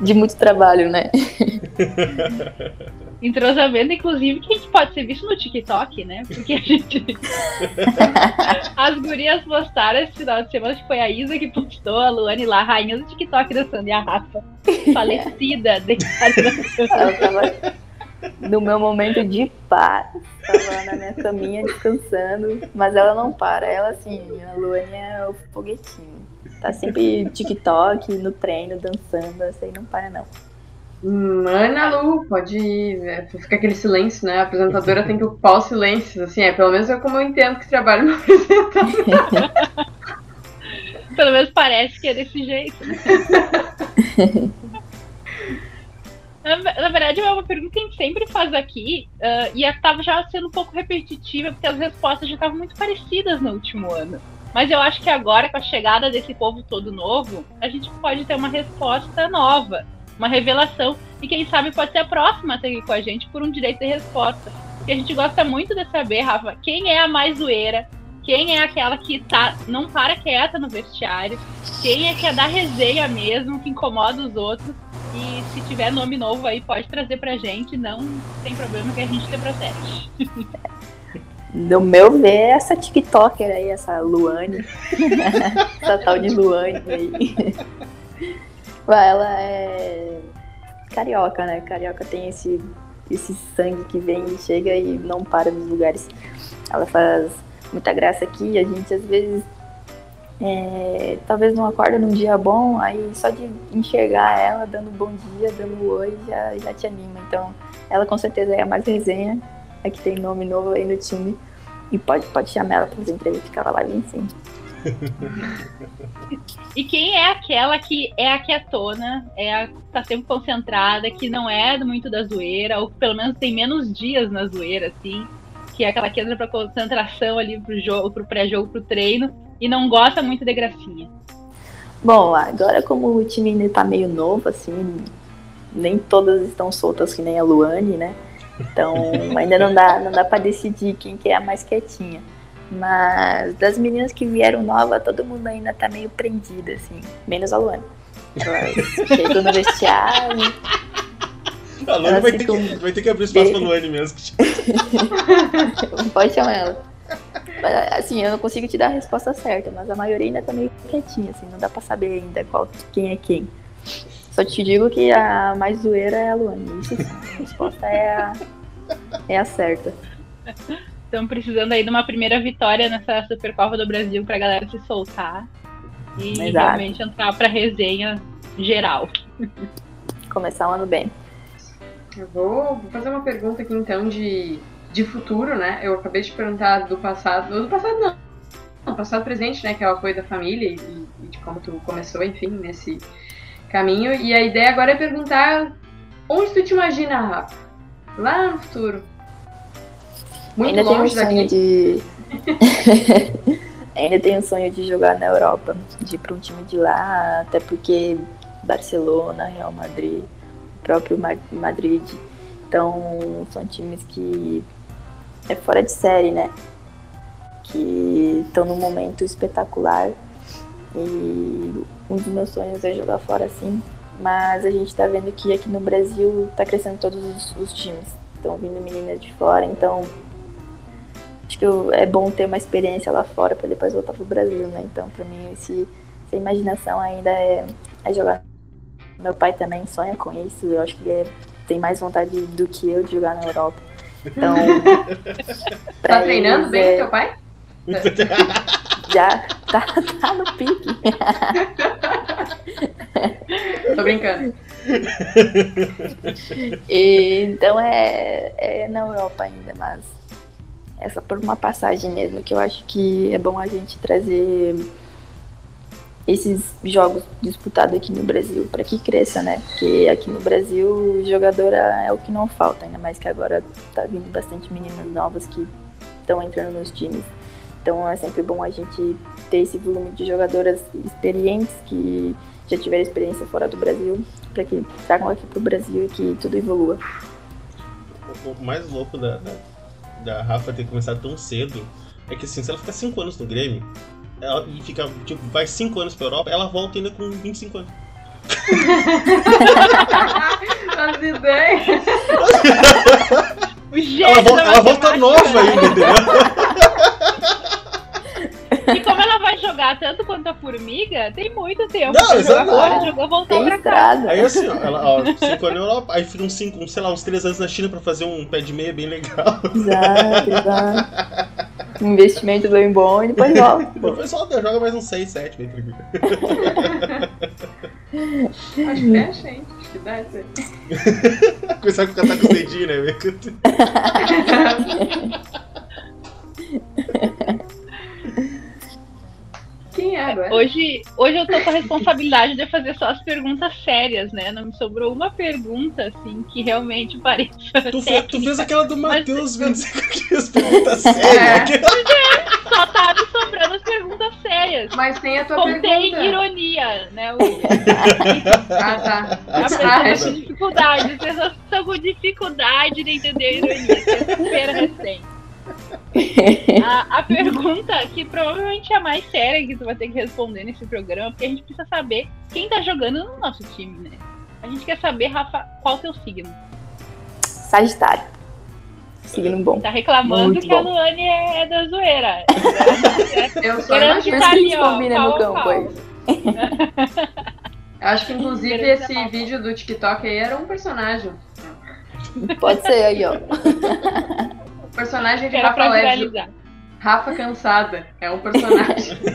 De muito trabalho, né? entrosamento, inclusive, que a gente pode ser visto no TikTok, né? Porque a gente. As gurias postaram esse final de semana, que foi a Isa que postou, a Luane lá, a rainha do TikTok dançando e a Rafa falecida, deitada Ela tava no meu momento de paz, tava na minha caminha descansando, mas ela não para. Ela, assim, a Luane é o foguetinho. Tá sempre TikTok, no treino, dançando, essa aí não para, não. Mana Lu, pode ir. É, fica aquele silêncio, né? A apresentadora tem que ocupar os silêncios, assim, é pelo menos é como eu entendo que trabalho no apresentador. pelo menos parece que é desse jeito. Né? Na, na, verdade, é uma pergunta que a gente sempre faz aqui, uh, e estava já sendo um pouco repetitiva, porque as respostas já estavam muito parecidas no último ano. Mas eu acho que agora, com a chegada desse povo todo novo, a gente pode ter uma resposta nova uma revelação. E quem sabe pode ser a próxima a aqui com a gente por um direito de resposta. Porque a gente gosta muito de saber, Rafa, quem é a mais zoeira, quem é aquela que tá, não para quieta no vestiário, quem é que é da resenha mesmo, que incomoda os outros. E se tiver nome novo aí, pode trazer pra gente, não tem problema que a gente te protege. No meu ver, essa TikToker aí, essa Luane. essa tal de Luane aí. Ela é carioca, né? Carioca tem esse, esse sangue que vem e chega e não para nos lugares. Ela faz muita graça aqui, a gente às vezes é, talvez não acorda num dia bom, aí só de enxergar ela dando bom dia, dando oi, já, já te anima. Então, ela com certeza é a mais resenha, a que tem nome novo aí no time. E pode, pode chamar ela para fazer entrevista que ela vai vir sim. e quem é aquela que é a quietona, é a que tá sempre concentrada, que não é muito da zoeira, ou pelo menos tem menos dias na zoeira, assim, que é aquela que entra pra concentração ali pro jogo, pro pré-jogo, pro treino, e não gosta muito de gracinha. Bom, agora como o time ainda tá meio novo, assim, nem todas estão soltas que nem a Luane, né? Então ainda não dá, não dá para decidir quem que é a mais quietinha. Mas das meninas que vieram nova, todo mundo ainda tá meio prendido, assim. Menos a Luana. Chegou no vestiário. A Luana vai, ter que, vai ter que abrir espaço pra Luane mesmo. Pode chamar ela. Assim, eu não consigo te dar a resposta certa, mas a maioria ainda tá meio quietinha, assim, não dá pra saber ainda qual, quem é quem. Só te digo que a mais zoeira é a Luane. Isso sim, a resposta é a, é a certa. Estamos precisando aí de uma primeira vitória nessa Supercopa do Brasil para a galera se soltar e Exato. realmente entrar para resenha geral. Começar o ano bem. Eu vou, vou, fazer uma pergunta aqui então de, de futuro, né? Eu acabei de perguntar do passado, do passado não, não passado presente, né? Que é o apoio da família e, e de como tu começou, enfim, nesse caminho. E a ideia agora é perguntar onde tu te imagina, Rafa? Lá no futuro. Muito Ainda longe tenho um sonho de. Ainda tenho um sonho de jogar na Europa, de ir para um time de lá, até porque Barcelona, Real Madrid, próprio Madrid. Então, são times que é fora de série, né? Que estão num momento espetacular. E um dos meus sonhos é jogar fora sim. Mas a gente está vendo que aqui no Brasil está crescendo todos os, os times. Estão vindo meninas de fora, então acho que é bom ter uma experiência lá fora para depois voltar pro Brasil, né? Então, para mim, esse, essa imaginação ainda é, é jogar. Meu pai também sonha com isso, eu acho que ele é, tem mais vontade do que eu de jogar na Europa. Então. tá treinando bem é... teu pai? Já tá, tá no pique. Tô brincando. E, então é, é na Europa ainda, mas é por uma passagem mesmo, que eu acho que é bom a gente trazer esses jogos disputados aqui no Brasil para que cresça, né? Porque aqui no Brasil jogadora é o que não falta, ainda mais que agora tá vindo bastante meninas novas que estão entrando nos times. Então é sempre bom a gente ter esse volume de jogadoras experientes que já tiveram experiência fora do Brasil, para que tragam aqui pro Brasil e que tudo evolua. O mais louco da, da Rafa ter começado tão cedo é que assim, se ela ficar 5 anos no Grêmio, ela e fica, tipo, vai 5 anos pra Europa, ela volta ainda com 25 anos. As ideias. Ela, ela volta nova ainda, entendeu? Jogar tanto quanto a formiga, tem muito tempo Não, pra jogar exato. fora, jogou, voltou Tem pra estrada. Aí assim, ó, ela, ó, 5 anos na Europa, aí fica uns 5, sei lá, uns 3 anos na China pra fazer um pé de meia bem legal. Exato, exato. Investimento bem bom e depois volta. Depois só joga mais uns 6, 7, bem tranquilo. Acho que fecha, hein? Acho que dá isso aí. Começar a catar com os dedinhos, né? agora? Hoje, hoje eu tô com a responsabilidade de fazer só as perguntas sérias, né? Não me sobrou uma pergunta, assim, que realmente pareça Tu, fe- tu fez aquela do Mas- Matheus 25 aqui, as perguntas sérias. Só tá me sobrando as perguntas sérias. Mas tem a tua Contém pergunta. ironia, né, William? Ah, tá. Ah. Ah, dificuldade. As pessoas estão com dificuldade de entender a ironia. Sexta-feira recente. A, a pergunta que provavelmente é a mais séria que tu vai ter que responder nesse programa, porque a gente precisa saber quem tá jogando no nosso time, né? A gente quer saber, Rafa, qual o teu signo. Sagitário. Signo bom. Tá reclamando Muito que a bom. Luane é da zoeira. Eu só Querendo Por imagino. isso que a gente ali, ó, no a campo pau. aí. Acho que inclusive esse vídeo do TikTok aí era um personagem. Pode ser aí, ó. O personagem de Rafa Leve. Rafa Cansada. É um personagem.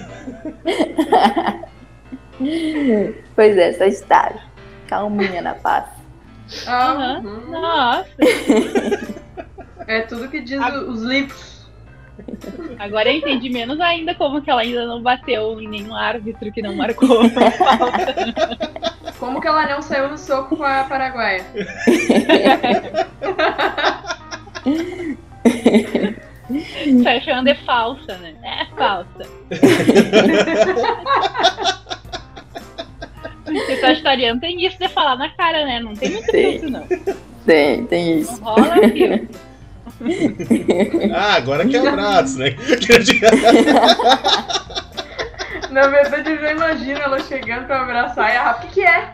Pois é, Sagitário. Calminha na paz. Ah, Aham. uhum. Nossa, É tudo que diz os livros. agora eu entendi menos ainda como que ela ainda não bateu em nenhum árbitro que não marcou. Como que ela não saiu no soco com a Paraguaia? Fashion é falsa, né? É falsa. Porque sagitariano tem isso de falar na cara, né? Não tem muito Tem. filtro, não. Tem, tem isso. Não rola filtro. Ah, agora que é abraço, né? Na verdade, eu já imagino ela chegando pra abraçar e a Rafa, o que, que é?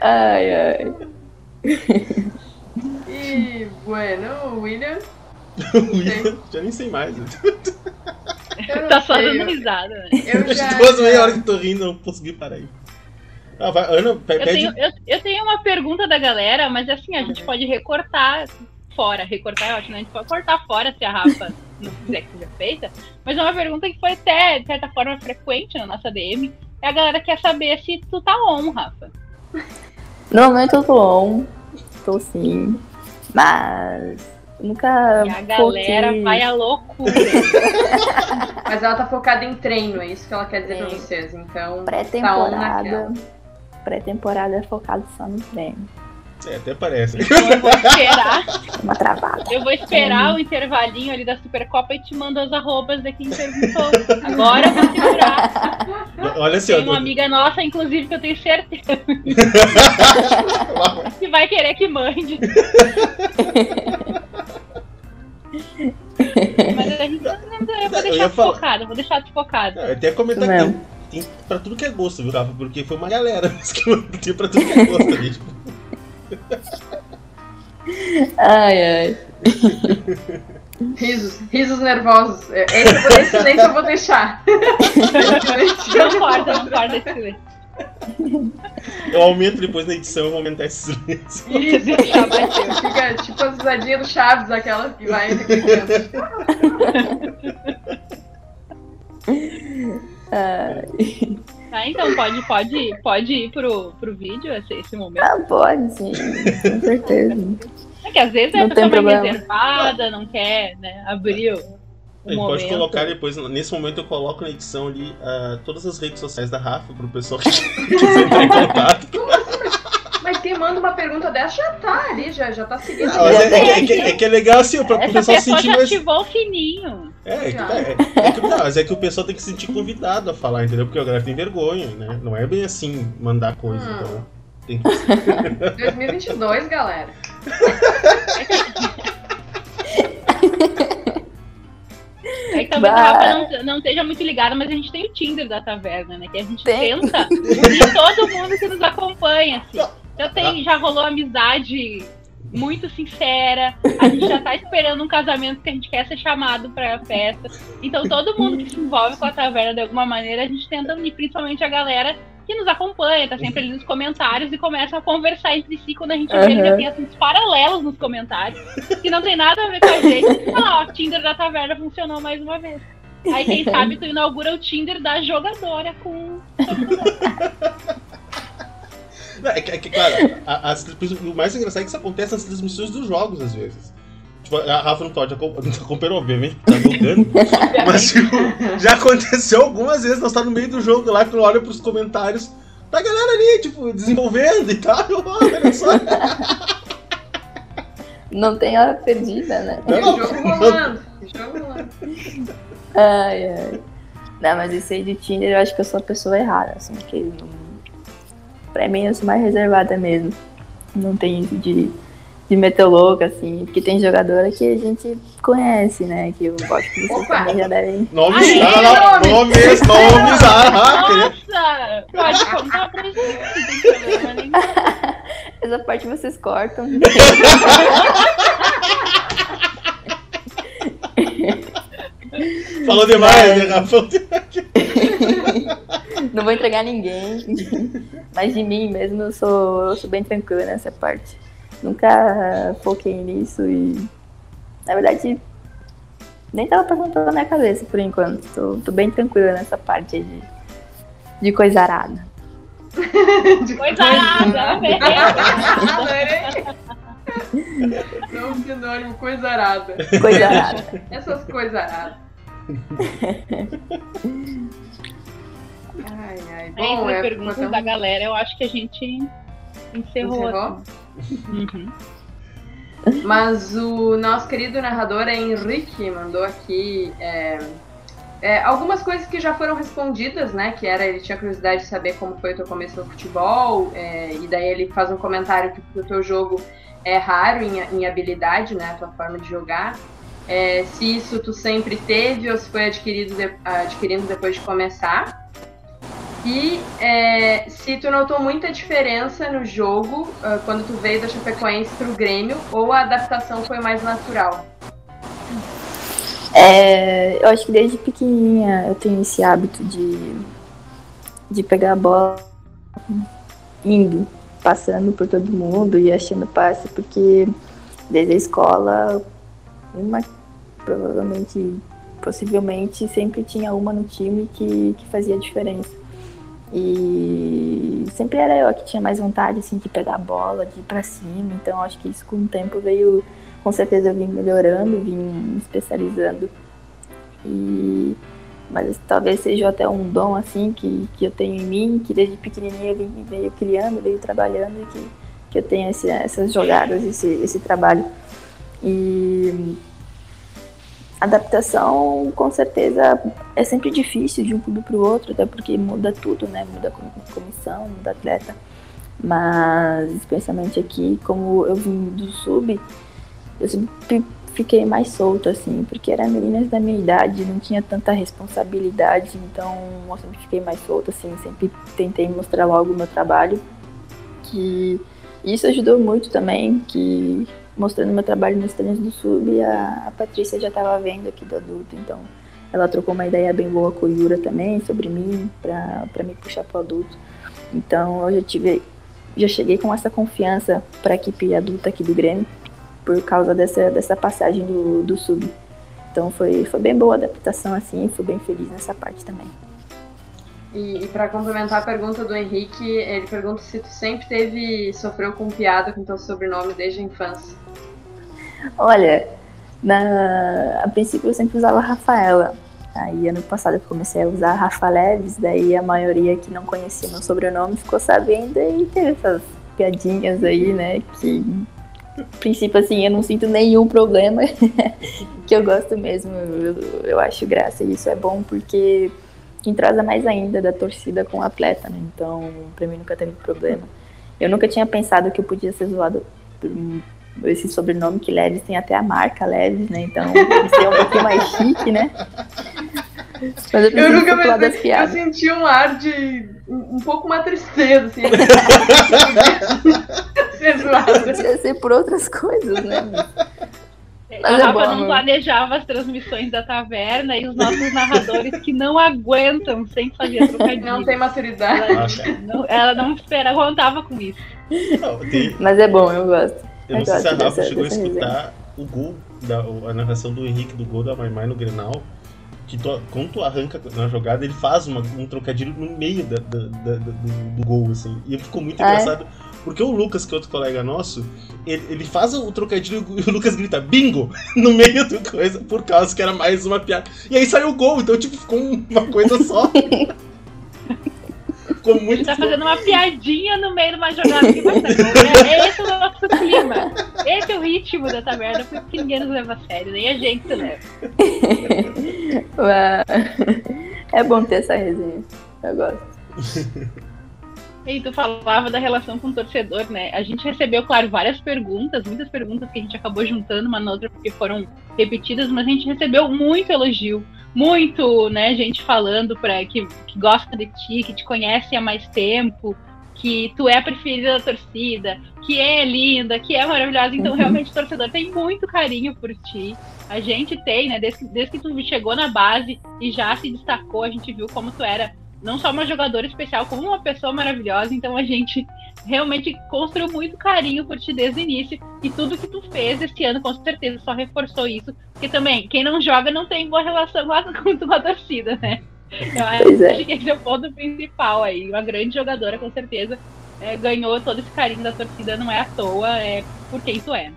Ai, ai. E, bueno, William. William, já nem sei mais. Tá só dando risada, né? Eu já. Duas meia hora que tô rindo, não consegui parar aí. Ah, vai, Ana, pe- Eu pede. tenho, eu, eu tenho uma pergunta da galera, mas assim, a gente pode recortar fora. Recortar é ótimo, né? A gente pode cortar fora se a Rafa não quiser que seja feita. Mas é uma pergunta que foi até, de certa forma, frequente na nossa DM. É a galera quer saber se tu tá on, Rafa. No momento eu tô on. Sim. Mas nunca. E a galera foquei- vai à loucura. Mas ela tá focada em treino, é isso que ela quer dizer pra Sim. vocês. Então, tá Pré-temporada. naquela. Pré-temporada é focado só no treino. É, até parece. Então eu vou esperar. Uma travada. Eu vou esperar o intervalinho ali da Supercopa e te mando as arrobas de quem perguntou. Agora eu vou segurar. Olha assim, Tem uma ó. amiga nossa, inclusive, que eu tenho certeza que vai querer que mande. Mas a gente eu vou Eu deixar eu vou deixar desfocada. Eu até comentar que tem, pra tudo que é gosto, viu, Rafa? Porque foi uma galera que tem pra tudo que é gosto ali. Tipo, Ai, ai. Risos, risos nervosos. É, Esse, esse silêncio eu vou deixar. Não corta, não corta esse silêncio. eu aumento depois na edição, eu vou aumentar esse silêncio. Isso, fica tipo as risadinhas do Chaves, aquela que vai ai. Tá, então pode, pode, pode ir pro, pro vídeo esse, esse momento. Ah, pode, sim. Com certeza. É que às vezes Não a pessoa mais problema. reservada, não quer né, abrir o, pode colocar depois, nesse momento eu coloco na edição ali ah, todas as redes sociais da Rafa pro pessoal que quiser entrar em contato. Quem manda uma pergunta dessa já tá ali, já, já tá seguindo. Não, mas é, é, é que, é que é legal assim, pra o pessoal se pessoa sentir mais. ativou o sininho. É, é que, tá- é, é que, não, mas é que o pessoal tem que se sentir convidado a falar, entendeu? Porque a galera tem vergonha, né? Não é bem assim mandar coisa, Hum. então. Tem que... 2022, galera. É que talvez a. Rafa não, não esteja muito ligada, mas a gente tem o Tinder da taverna, né? Que a gente Tem. tenta unir todo mundo que nos acompanha, assim. Já, tem, já rolou amizade muito sincera. A gente já tá esperando um casamento que a gente quer ser chamado pra festa. Então todo mundo que se envolve com a taverna de alguma maneira, a gente tenta unir, principalmente a galera que nos acompanha, tá sempre ali nos comentários e começa a conversar entre si quando a gente vê, Uhum. já tem assuntos paralelos nos comentários, que não tem nada a ver com a gente. Ah, ó, Tinder da taverna funcionou mais uma vez. Aí quem sabe tu inaugura o Tinder da jogadora com. Não, é, que, é que, claro, a- as o mais engraçado é que isso acontece nas transmissões dos jogos, às vezes. Tipo, a Rafa não pode acom- não acompanhar, obviamente, tá jogando. mas, tipo, já aconteceu algumas vezes, nós tá no meio do jogo lá, quando olha pros comentários, tá a galera ali, tipo, desenvolvendo e tal. Olha só. Não tem hora perdida, né? E o jogo rolando. jogo rolando. Ai, ai. Não, mas esse aí do Tinder eu acho que eu sou a pessoa errada, assim, porque não... pra mim eu sou mais reservada mesmo. Não tem isso de, de meter louco, assim, porque tem jogadora que a gente conhece, né? Que eu acho que vocês Opa! também já devem. Nomes, Aí, não, não, não, nomes, nomes, ah, ah, Nossa! Pode contar pra gente, não tem problema nenhum. Essa parte vocês cortam. Falou demais, né, Rafa? Não vou entregar ninguém. Mas de mim mesmo eu sou, eu sou bem tranquila nessa parte. Nunca foquei nisso e. Na verdade, nem tava passando pela minha cabeça por enquanto. Tô, tô bem tranquila nessa parte aí de, de coisa arada. Coisa arada. Não, sinônimo, coisa arada. Coisa arada. Essas coisas aradas. Ai, ai. Bom, é, perguntas botamos- da galera, eu acho que a gente encerrou. Encerrou? Uhum. Mas o nosso querido narrador Henrique mandou aqui é, é, algumas coisas que já foram respondidas, né? Que era, ele tinha curiosidade de saber como foi o teu começo no futebol, é, e daí ele faz um comentário que o teu jogo é raro em, em habilidade, né? A tua forma de jogar. É, se isso tu sempre teve ou se foi adquirido de- adquirindo depois de começar. E é, se tu notou muita diferença no jogo ah, quando tu veio da Chapecoense pro Grêmio ou a adaptação foi mais natural? É, eu acho que desde pequenininha eu tenho esse hábito de, de pegar a bola indo, passando por todo mundo e achando passe, porque desde a escola, uma provavelmente, possivelmente, sempre tinha uma no time que, que fazia diferença. E sempre era eu que tinha mais vontade assim, de pegar a bola, de ir pra cima, então acho que isso com o tempo veio com certeza eu vim melhorando, vim especializando. E mas talvez seja até um dom assim que, que eu tenho em mim, que desde pequenininha eu vim- veio criando, veio trabalhando e que, que eu tenho esse- essas jogadas, esse, esse trabalho. E adaptação com certeza é sempre difícil de um clube para o outro, até porque muda tudo, né? Muda comissão, muda atleta. Mas especialmente aqui, como eu vim do sub, eu sempre fiquei mais solta, assim, porque eram meninas da minha idade, não tinha tanta responsabilidade, então eu sempre fiquei mais solta, assim, sempre tentei mostrar logo o meu trabalho, que isso ajudou muito também, que mostrando meu trabalho nos treinos do sub, a, a Patrícia já estava vendo aqui do adulto, então ela trocou uma ideia bem boa com o Yura também, sobre mim, para me puxar pro adulto. Então eu já tive, já cheguei com essa confiança para a equipe adulta aqui do Grêmio, por causa dessa, dessa passagem do, do sub. Então foi, foi bem boa a adaptação assim, fui bem feliz nessa parte também. E, e para complementar a pergunta do Henrique, ele pergunta se tu sempre teve, sofreu com piada com teu sobrenome desde a infância. Olha, na, a princípio eu sempre usava Rafaela. Aí ano passado eu comecei a usar Rafa Leves, daí a maioria que não conhecia meu sobrenome ficou sabendo e teve essas, piadinhas aí, né? Que, princípio, assim, eu não sinto nenhum problema, que eu gosto mesmo, eu, eu acho graça, e isso é bom porque entrosa mais ainda da torcida com o atleta, né? Então, pra mim nunca teve problema. Eu nunca tinha pensado que eu podia ser zoado por esse sobrenome que Leves tem até a marca Leves, né? Então, isso é um pouquinho mais chique, né? Mas eu, eu nunca pensei, eu senti um ar de um, um pouco uma tristeza, assim. ser. Podia ser por outras coisas, né? Mas a é Rafa bom, não planejava as transmissões da taverna e os nossos narradores que não aguentam sem fazer trocadilho. Não tem maturidade. Ela não, ela não espera, contava com isso. Não, tem... Mas é bom, eu gosto. Eu, não sei se a Rafa chegou a escutar o gol, da, a narração do Henrique do gol da Maimai no Grenal que tu, quando tu arranca na jogada, ele faz uma, um trocadilho no meio da, da, da, do, do, gol, assim. E ficou muito ah, é? engraçado, porque o Lucas, que é outro colega nosso, ele, ele faz o trocadilho e o Lucas grita bingo no meio do coisa, por causa que era mais uma piada. E aí saiu o gol, então tipo, ficou uma coisa só. Ficou muito. Ele tá fazendo uma piadinha no meio de uma jogada que vai é, Esse é o nosso clima. Esse é o ritmo da taverna, porque ninguém nos leva a sério, nem a gente se leva. é bom ter essa resenha. Eu gosto. E tu falava da relação com o torcedor, né? A gente recebeu, claro, várias perguntas, muitas perguntas que a gente acabou juntando uma na outra porque foram repetidas, mas a gente recebeu muito elogio muito, né, gente falando para que, que gosta de ti, que te conhece há mais tempo, que tu é a preferida da torcida, que é linda, que é maravilhosa. Então, uhum. realmente, o torcedor tem muito carinho por ti. A gente tem, né? Desde, desde que tu chegou na base e já se destacou, a gente viu como tu era não só uma jogadora especial, como uma pessoa maravilhosa. Então, a gente realmente construiu muito carinho por ti desde o início. E tudo que tu fez esse ano, com certeza, só reforçou isso. Porque também, quem não joga não tem boa relação com a, com a torcida, né? Eu pois acho é. que esse é o ponto principal aí. Uma grande jogadora, com certeza, é, ganhou todo esse carinho da torcida, não é à toa, é por quem tu é.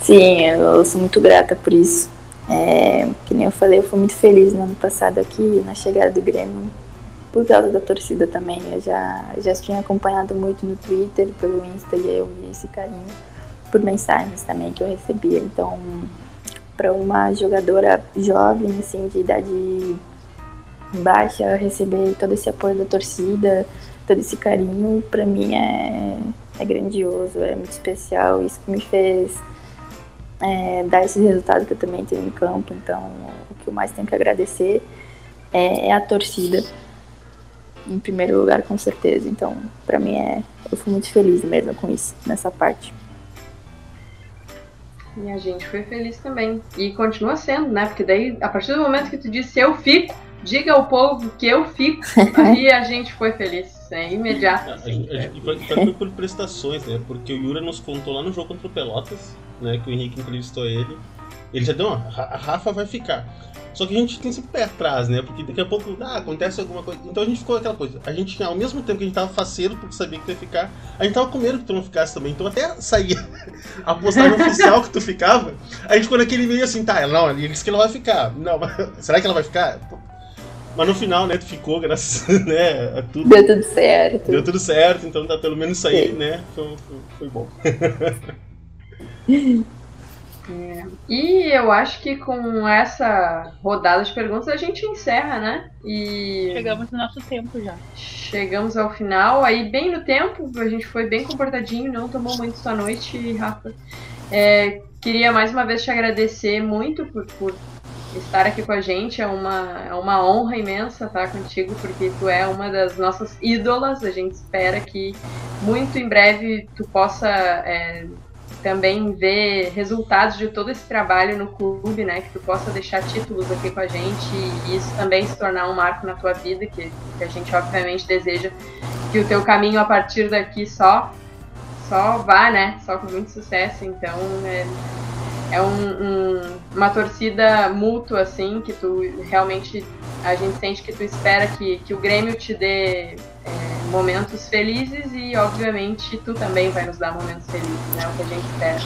Sim, eu sou muito grata por isso. É, que nem eu falei, eu fui muito feliz no ano passado aqui, na chegada do Grêmio por causa da torcida também. Eu já, já tinha acompanhado muito no Twitter, pelo Insta, e eu vi esse carinho por mensagens também que eu recebia. Então, para uma jogadora jovem, assim, de idade baixa, receber todo esse apoio da torcida, todo esse carinho, para mim é, é grandioso, é muito especial. Isso que me fez é, dar esse resultado que eu também tenho em campo. Então, o que eu mais tenho que agradecer é, é a torcida em primeiro lugar, com certeza. Então, para mim é, eu fui muito feliz mesmo com isso nessa parte. E a gente foi feliz também. E continua sendo, né? Porque daí, a partir do momento que tu disse eu fico, diga ao povo que eu fico, aí a gente foi feliz. É imediato. Assim, a, a, a, e foi por prestações, né? Porque o Yura nos contou lá no jogo contra o Pelotas, né? Que o Henrique entrevistou ele. Ele já deu, ó, a Rafa vai ficar. Só que a gente tem sempre pé atrás, né? Porque daqui a pouco ah, acontece alguma coisa. Então a gente ficou aquela coisa. A gente, ao mesmo tempo que a gente tava faceiro porque sabia que tu ia ficar, a gente tava com medo que tu não ficasse também. Então até saía a postagem oficial que tu ficava, a gente ficou naquele meio assim, tá, não, ele disse que ela vai ficar. Não, mas será que ela vai ficar? Mas no final, né, tu ficou, graças né, a tudo. Deu tudo certo. Deu tudo certo, então tá pelo menos isso aí, Sim. né? Foi, foi, foi bom. É. E eu acho que com essa rodada de perguntas a gente encerra, né? E chegamos no nosso tempo já. Chegamos ao final, aí bem no tempo, a gente foi bem comportadinho, não tomou muito sua noite, Rafa. É, queria mais uma vez te agradecer muito por, por estar aqui com a gente. É uma, é uma honra imensa estar contigo, porque tu é uma das nossas ídolas. A gente espera que muito em breve tu possa é, também ver resultados de todo esse trabalho no clube, né? Que tu possa deixar títulos aqui com a gente e isso também se tornar um marco na tua vida, que, que a gente obviamente deseja que o teu caminho a partir daqui só só vá, né? Só com muito sucesso. Então é, é um, um, uma torcida mútua, assim, que tu realmente a gente sente que tu espera que, que o Grêmio te dê é, momentos felizes e, obviamente, tu também vai nos dar momentos felizes, né? O que a gente espera.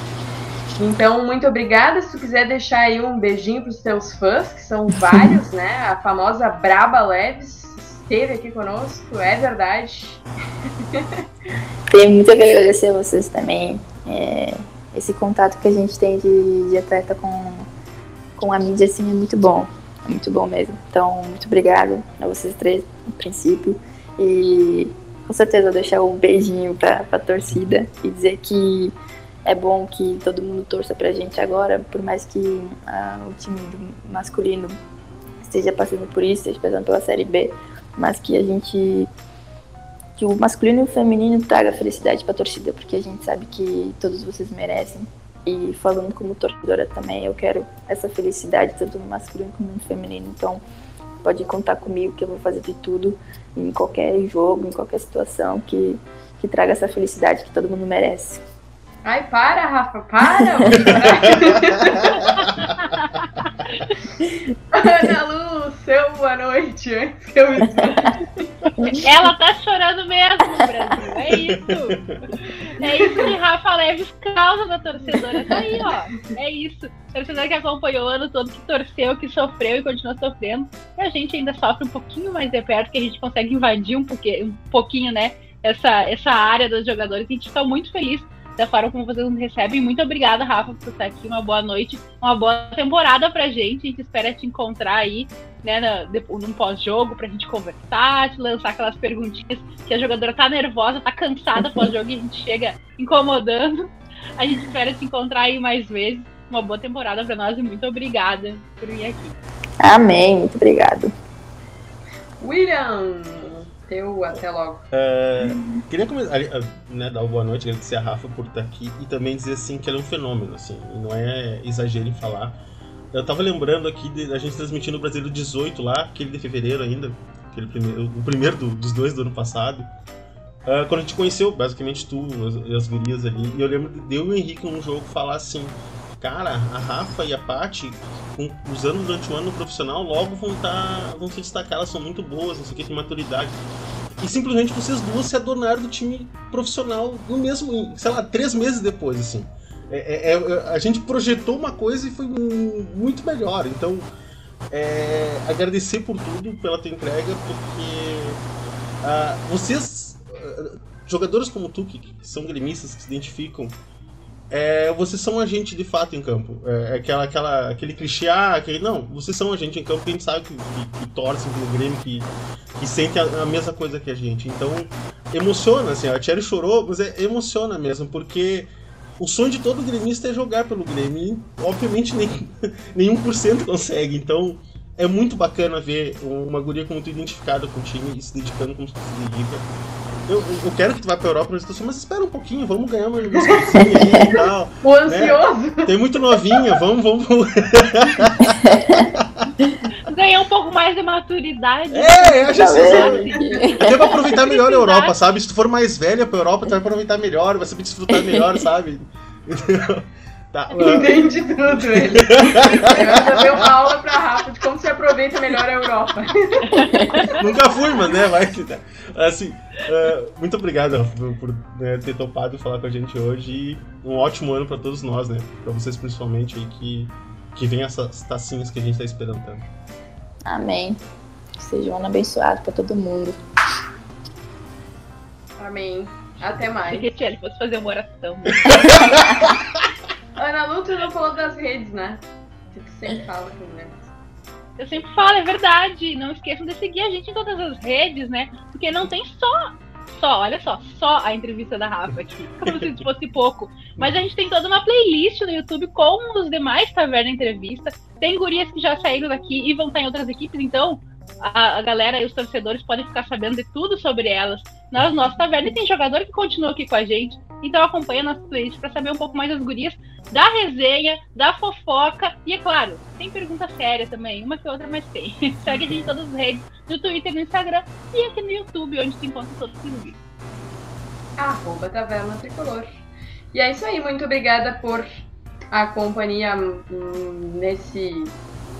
Então, muito obrigada. Se tu quiser deixar aí um beijinho para os teus fãs, que são vários, né? A famosa Braba Leves esteve aqui conosco, é verdade. Tenho muito a agradecer a vocês também. É, esse contato que a gente tem de, de atleta com, com a mídia assim, é muito bom. É muito bom mesmo. Então, muito obrigada a vocês três, no princípio. E com certeza vou deixar um beijinho pra, pra torcida e dizer que é bom que todo mundo torça pra gente agora, por mais que ah, o time masculino esteja passando por isso, esteja passando pela Série B, mas que a gente que o masculino e o feminino traga felicidade para a torcida, porque a gente sabe que todos vocês merecem. E falando como torcedora também, eu quero essa felicidade tanto no masculino como no feminino. Então, pode contar comigo que eu vou fazer de tudo em qualquer jogo, em qualquer situação que que traga essa felicidade que todo mundo merece. Ai, para, Rafa, para! Ana Lu, seu boa noite antes que eu Ela tá chorando mesmo, Brasil. É isso. É isso que Rafa Leves causa da torcedora. Tá aí, ó. É isso. Torcedor que acompanhou o ano todo, que torceu, que sofreu e continua sofrendo. E a gente ainda sofre um pouquinho mais de perto, que a gente consegue invadir um pouquinho, um pouquinho né? Essa, essa área dos jogadores. A gente tá muito feliz da forma como vocês nos recebem. Muito obrigada, Rafa, por estar aqui. Uma boa noite, uma boa temporada pra gente. A gente espera te encontrar aí, né, no, num pós-jogo, pra gente conversar, te lançar aquelas perguntinhas que a jogadora tá nervosa, tá cansada pós-jogo e a gente chega incomodando. A gente espera te encontrar aí mais vezes. Uma boa temporada pra nós e muito obrigada por vir aqui. Amém, muito obrigado. William, teu até logo. É, queria começar, né, dar uma boa noite, agradecer a Rafa por estar aqui e também dizer assim que ela é um fenômeno, assim, não é exagero em falar. Eu tava lembrando aqui de a gente transmitindo o Brasileiro 18 lá, aquele de fevereiro ainda, aquele primeiro, o primeiro do, dos dois do ano passado. Uh, quando a gente conheceu, basicamente, tu e as, as gurias ali, e eu lembro de eu e o Henrique num jogo falar assim: cara, a Rafa e a Paty, usando durante o ano profissional, logo vão, tá, vão se destacar, elas são muito boas, não sei o que, tem maturidade. E simplesmente vocês duas se adornaram do time profissional no mesmo, sei lá, três meses depois, assim. É, é, é, a gente projetou uma coisa e foi muito melhor. Então, é, agradecer por tudo, pela tua entrega, porque uh, vocês, uh, jogadores como tu, que, que são gremistas, que se identificam é, vocês são a gente de fato em campo. É, é, aquela, aquela, aquele clichê, ah, aquele, não, vocês são a gente em campo, a gente sabe que, que, que torcem pelo Grêmio, que, que sente a, a, mesma coisa que a gente. Então, emociona, assim, a Thierry chorou, mas é, emociona mesmo, porque o sonho de todo gremista é jogar pelo Grêmio, e obviamente nem, nem 1% consegue, então é muito bacana ver uma guria como tu identificada com o time e se dedicando como se dedica eu, eu quero que tu vá pra Europa, mas espera um pouquinho, vamos ganhar uma coisinha aí e tal. O ansioso. Né? Tem muito novinha, vamos, vamos. Ganhar um pouco mais de maturidade. É, acho assim. Até pra aproveitar melhor a Europa, sabe? Se tu for mais velha pra Europa, tu vai aproveitar melhor, vai saber desfrutar melhor, sabe? Tá, Entendi tudo, ele. Eu deu uma aula pra Rafa de como se aproveita melhor a Europa. Nunca fui, mas né, vai que tá. Assim, uh, muito obrigado, Rafa, por, por né, ter topado falar com a gente hoje e um ótimo ano pra todos nós, né? Pra vocês principalmente aí que, que vem essas tacinhas que a gente tá esperando tanto. Amém. Que seja um ano abençoado pra todo mundo. Amém. Até mais. Porque, ele fosse fazer uma oração. Ana Lu, tu não falou das redes, né? Tu sempre fala com né? Eu sempre falo, é verdade. Não esqueçam de seguir a gente em todas as redes, né? Porque não tem só, só, olha só, só a entrevista da Rafa aqui, como se fosse pouco. Mas a gente tem toda uma playlist no YouTube com os demais Taverna Entrevista. Tem gurias que já saíram daqui e vão estar em outras equipes, então a, a, galera e os torcedores podem ficar sabendo de tudo sobre elas na nossa taverna. E tem jogador que continua aqui com a gente. Então acompanha nossa playlist para saber um pouco mais das gurias, da resenha, da fofoca. E é claro, tem pergunta séria também, uma que outra, mas tem. Segue a gente em todas as redes, no Twitter, no Instagram e aqui no YouTube, onde se encontra todos os vídeos. Arroba Tricolor. E é isso aí, muito obrigada por a companhia hum, nesse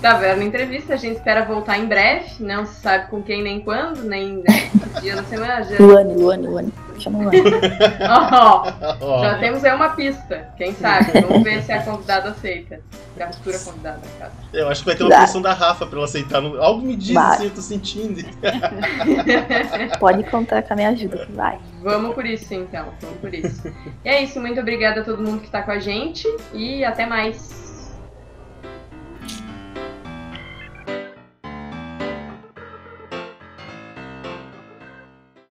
Taverna Entrevista. A gente espera voltar em breve. Não se sabe com quem nem quando, nem né, dia da semana. Já, Luane, Luane, Luane. Chama Luane. Ó, Ó, já temos aí uma pista. Quem sabe? Vamos ver se a convidada aceita. A futura convidada, caso. Eu acho que vai ter uma pressão da Rafa pra ela aceitar. Algo me diz Vai. assim, eu tô sentindo. Pode contar com a minha ajuda, vai. Vamos por isso, então. Vamos por isso. E é isso. Muito obrigada a todo mundo que tá com a gente. E até mais.